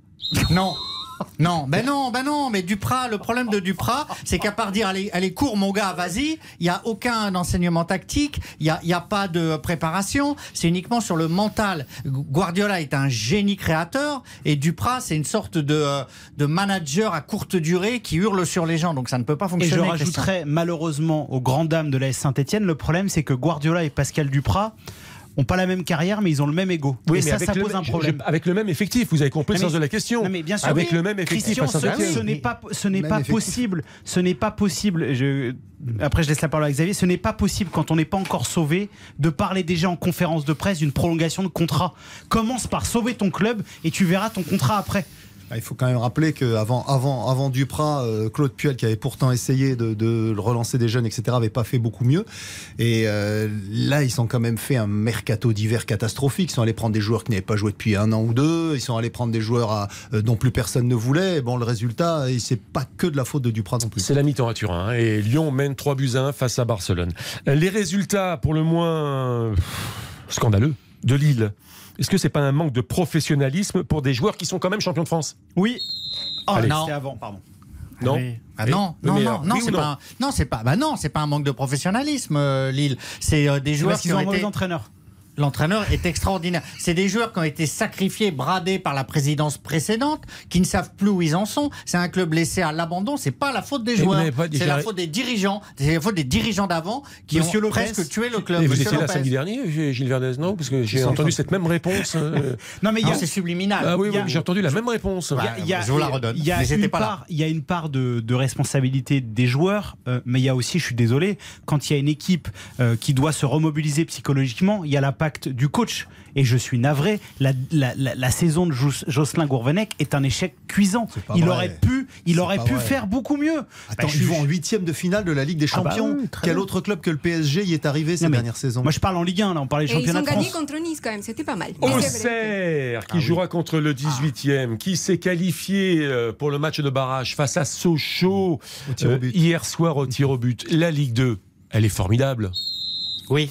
Non. Non, ben non, ben non, mais Duprat, le problème de Duprat, c'est qu'à part dire allez, allez cours mon gars, vas-y, il n'y a aucun enseignement tactique, il n'y a, y a pas de préparation, c'est uniquement sur le mental. Guardiola est un génie créateur et Duprat, c'est une sorte de, euh, de manager à courte durée qui hurle sur les gens, donc ça ne peut pas Et je fonctionner. Rajouterais malheureusement aux grandes dames de la Saint-Etienne, le problème c'est que Guardiola et Pascal Duprat ont pas la même carrière mais ils ont le même ego. et ça, ça le, pose un problème. je- avec le même effectif, vous avez compris le sens mais- de la question. Non, mais bien sûr, avec oui. le même effectif Christian, ce, ce n'est pas, ce n'est pas effectif. possible. Ce n'est pas possible. Je, après, je laisse la parole à Xavier. Ce n'est pas possible quand on n'est pas encore sauvé de parler déjà en conférence de presse d'une prolongation de contrat. Commence par sauver ton club et tu verras ton contrat après. Ah, Il faut quand même rappeler qu'avant avant, avant Duprat, euh, Claude Puel, qui avait pourtant essayé de, relancer des jeunes, etc., avait pas fait beaucoup mieux. Et euh, là, ils ont quand même fait un mercato d'hiver catastrophique. Ils sont allés prendre des joueurs qui n'avaient pas joué depuis un an ou deux. Ils sont allés prendre des joueurs euh, dont plus personne ne voulait. Bon, le résultat, c'est pas que de la faute de Duprat non plus. C'est la mi-temps à Turin hein, et Lyon mène 3 buts à 1 face à Barcelone. Les résultats pour le moins scandaleux de Lille. Est-ce que c'est pas un manque de professionnalisme pour des joueurs qui sont quand même champions de France? Oui. Oh, Allez. non. C'était avant, pardon. Non Oui. Ah non, non, non, non, oui ou c'est non pas, un- non, c'est pas, bah non, c'est pas un manque de professionnalisme, euh, Lille. C'est euh, des joueurs Parce qui qu'ils ont ont été. entraîneur. L'entraîneur est extraordinaire. C'est des joueurs qui ont été sacrifiés, bradés par la présidence précédente, qui ne savent plus où ils en sont. C'est un club laissé à l'abandon. C'est pas la faute des joueurs, c'est la faute des dirigeants. C'est la faute des dirigeants d'avant qui ont presque tué le club. Et vous étiez là samedi dernier, Gilles Verdez, non? Parce que j'ai entendu cette même réponse. Euh. non, mais c'est subliminal. Ah oui, j'ai entendu la même réponse. je vous la redonne. Il y a, une, part, il y a une part de, responsabilité des joueurs, euh, mais il y a aussi, je suis désolé, quand il y a une équipe euh, qui doit se remobiliser psychologiquement, il y a l'impact du coach. Et je suis navré, la, la, saison de Jocelyn Gourvenec est un échec cuisant. Il aurait pu, il aurait pu faire beaucoup mieux. Attends, bah, ils vont en huitième de finale de la Ligue des ah bah Champions. Quel autre club que le PSG y est arrivé ces dernières saisons Moi, je parle en Ligue 1, là, on parlait des championnats Ils ont gagné contre Nice quand même, c'était pas mal. Auxerre, qui ah jouera contre le 18e, qui s'est qualifié euh, pour le match de barrage face à Sochaux euh, hier soir au tir au but. La Ligue 2, elle est formidable. Oui.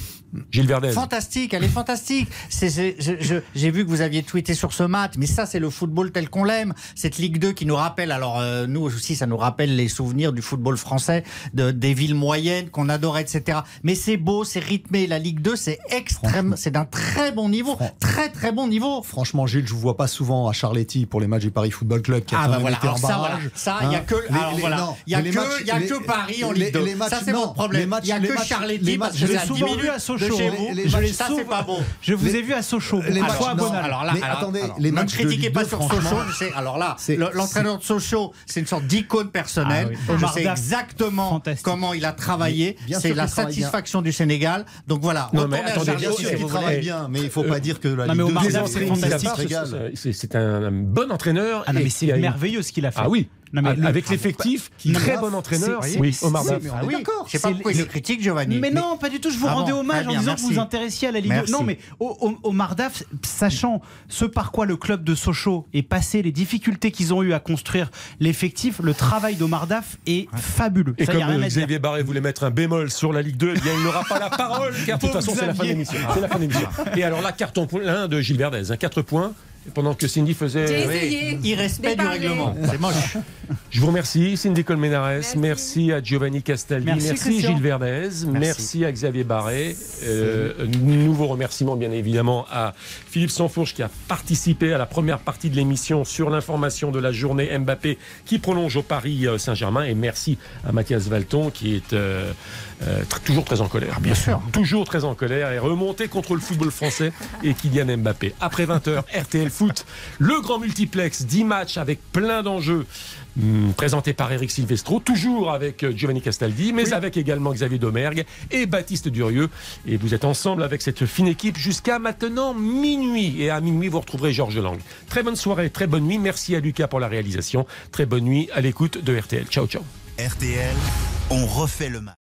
Gilles Verdez. Fantastique, elle est fantastique. J'ai vu que vous aviez tweeté sur ce match, mais ça, c'est le football tel qu'on l'aime. Cette Ligue 2 qui nous rappelle, alors euh, nous aussi, ça nous rappelle les souvenirs du football français, de, des villes moyennes qu'on adorait, etc. Mais c'est beau, c'est rythmé. La Ligue 2, c'est extrême, c'est d'un très bon niveau, très très bon niveau. Franchement, Gilles, je vous vois pas souvent à Charletti pour les matchs du Paris Football Club qui a ah bah voilà. en ça, ça, il y a hein que, il y a que, y a que Paris en Ligue 2. ça, c'est mon problème. Il y a que Charletti parce que Sochaux. ça, c'est pas bon. Je vous ai vu à Sochaux. Les matchs, alors là, attendez, les matchs ne critiquez pas sur Sochaux. Alors là, l'entraîneur de Sochaux, c'est une sorte d'icône personnelle. Je sais exactement comment il a travaillé. C'est la satisfaction du Sénégal. Donc voilà. Non mais attendez, bien sûr qu'il travaille bien, mais il faut pas dire que la c'est un bon entraîneur. Ah non mais c'est merveilleux ce qu'il a fait. Ah oui. Non, mais avec l'effectif, très bon entraîneur. Oui, Omar Daf. Ah oui, d'accord. Je sais pas pourquoi il le critique, Giovanni. Mais non, pas du tout. Je vous ah rendais hommage en disant que vous vous intéressiez à la Ligue 2. Non, mais Omar Daf, sachant ce par quoi le club de Sochaux est passé, les difficultés qu'ils ont eu à construire l'effectif, le travail d'Omar Daf est fabuleux. Et comme Xavier Barré voulait mettre un bémol sur la Ligue 2, eh bien il n'aura pas la parole, car de toute façon c'est la fin de l'émission. C'est la fin de l'émission. Et alors là, carton plein de Gilles Verdez, 4 points pendant que Cindy faisait irrespect du règlement. C'est moche. Je vous remercie, Cindy Colmenares. Merci. à Giovanni Castaldi. Merci, Gilles Verdez. Merci. à Xavier Barré. Euh, nouveau remerciement, bien évidemment, à Philippe Sanfourche qui a participé à la première partie de l'émission sur l'information de la journée Mbappé qui prolonge au Paris euh, Saint-Germain. Et merci à Mathias Valton qui est euh, toujours très en colère, bien, sûr. Toujours très en colère et remonté contre le football français et Kylian Mbappé. Après 20h, RTL Foot, le grand multiplex, 10 matchs avec plein d'enjeux. Hmm, présenté par Eric Silvestro, toujours avec euh, Giovanni Castaldi, mais avec également Xavier Domergue et Baptiste Durieux. Et vous êtes ensemble avec cette fine équipe jusqu'à maintenant minuit. Et à minuit, vous retrouverez Georges Lang. Très bonne soirée, très bonne nuit. Merci à Lucas pour la réalisation. Très bonne nuit à l'écoute de RTL. Ciao, ciao. RTL, on refait le match.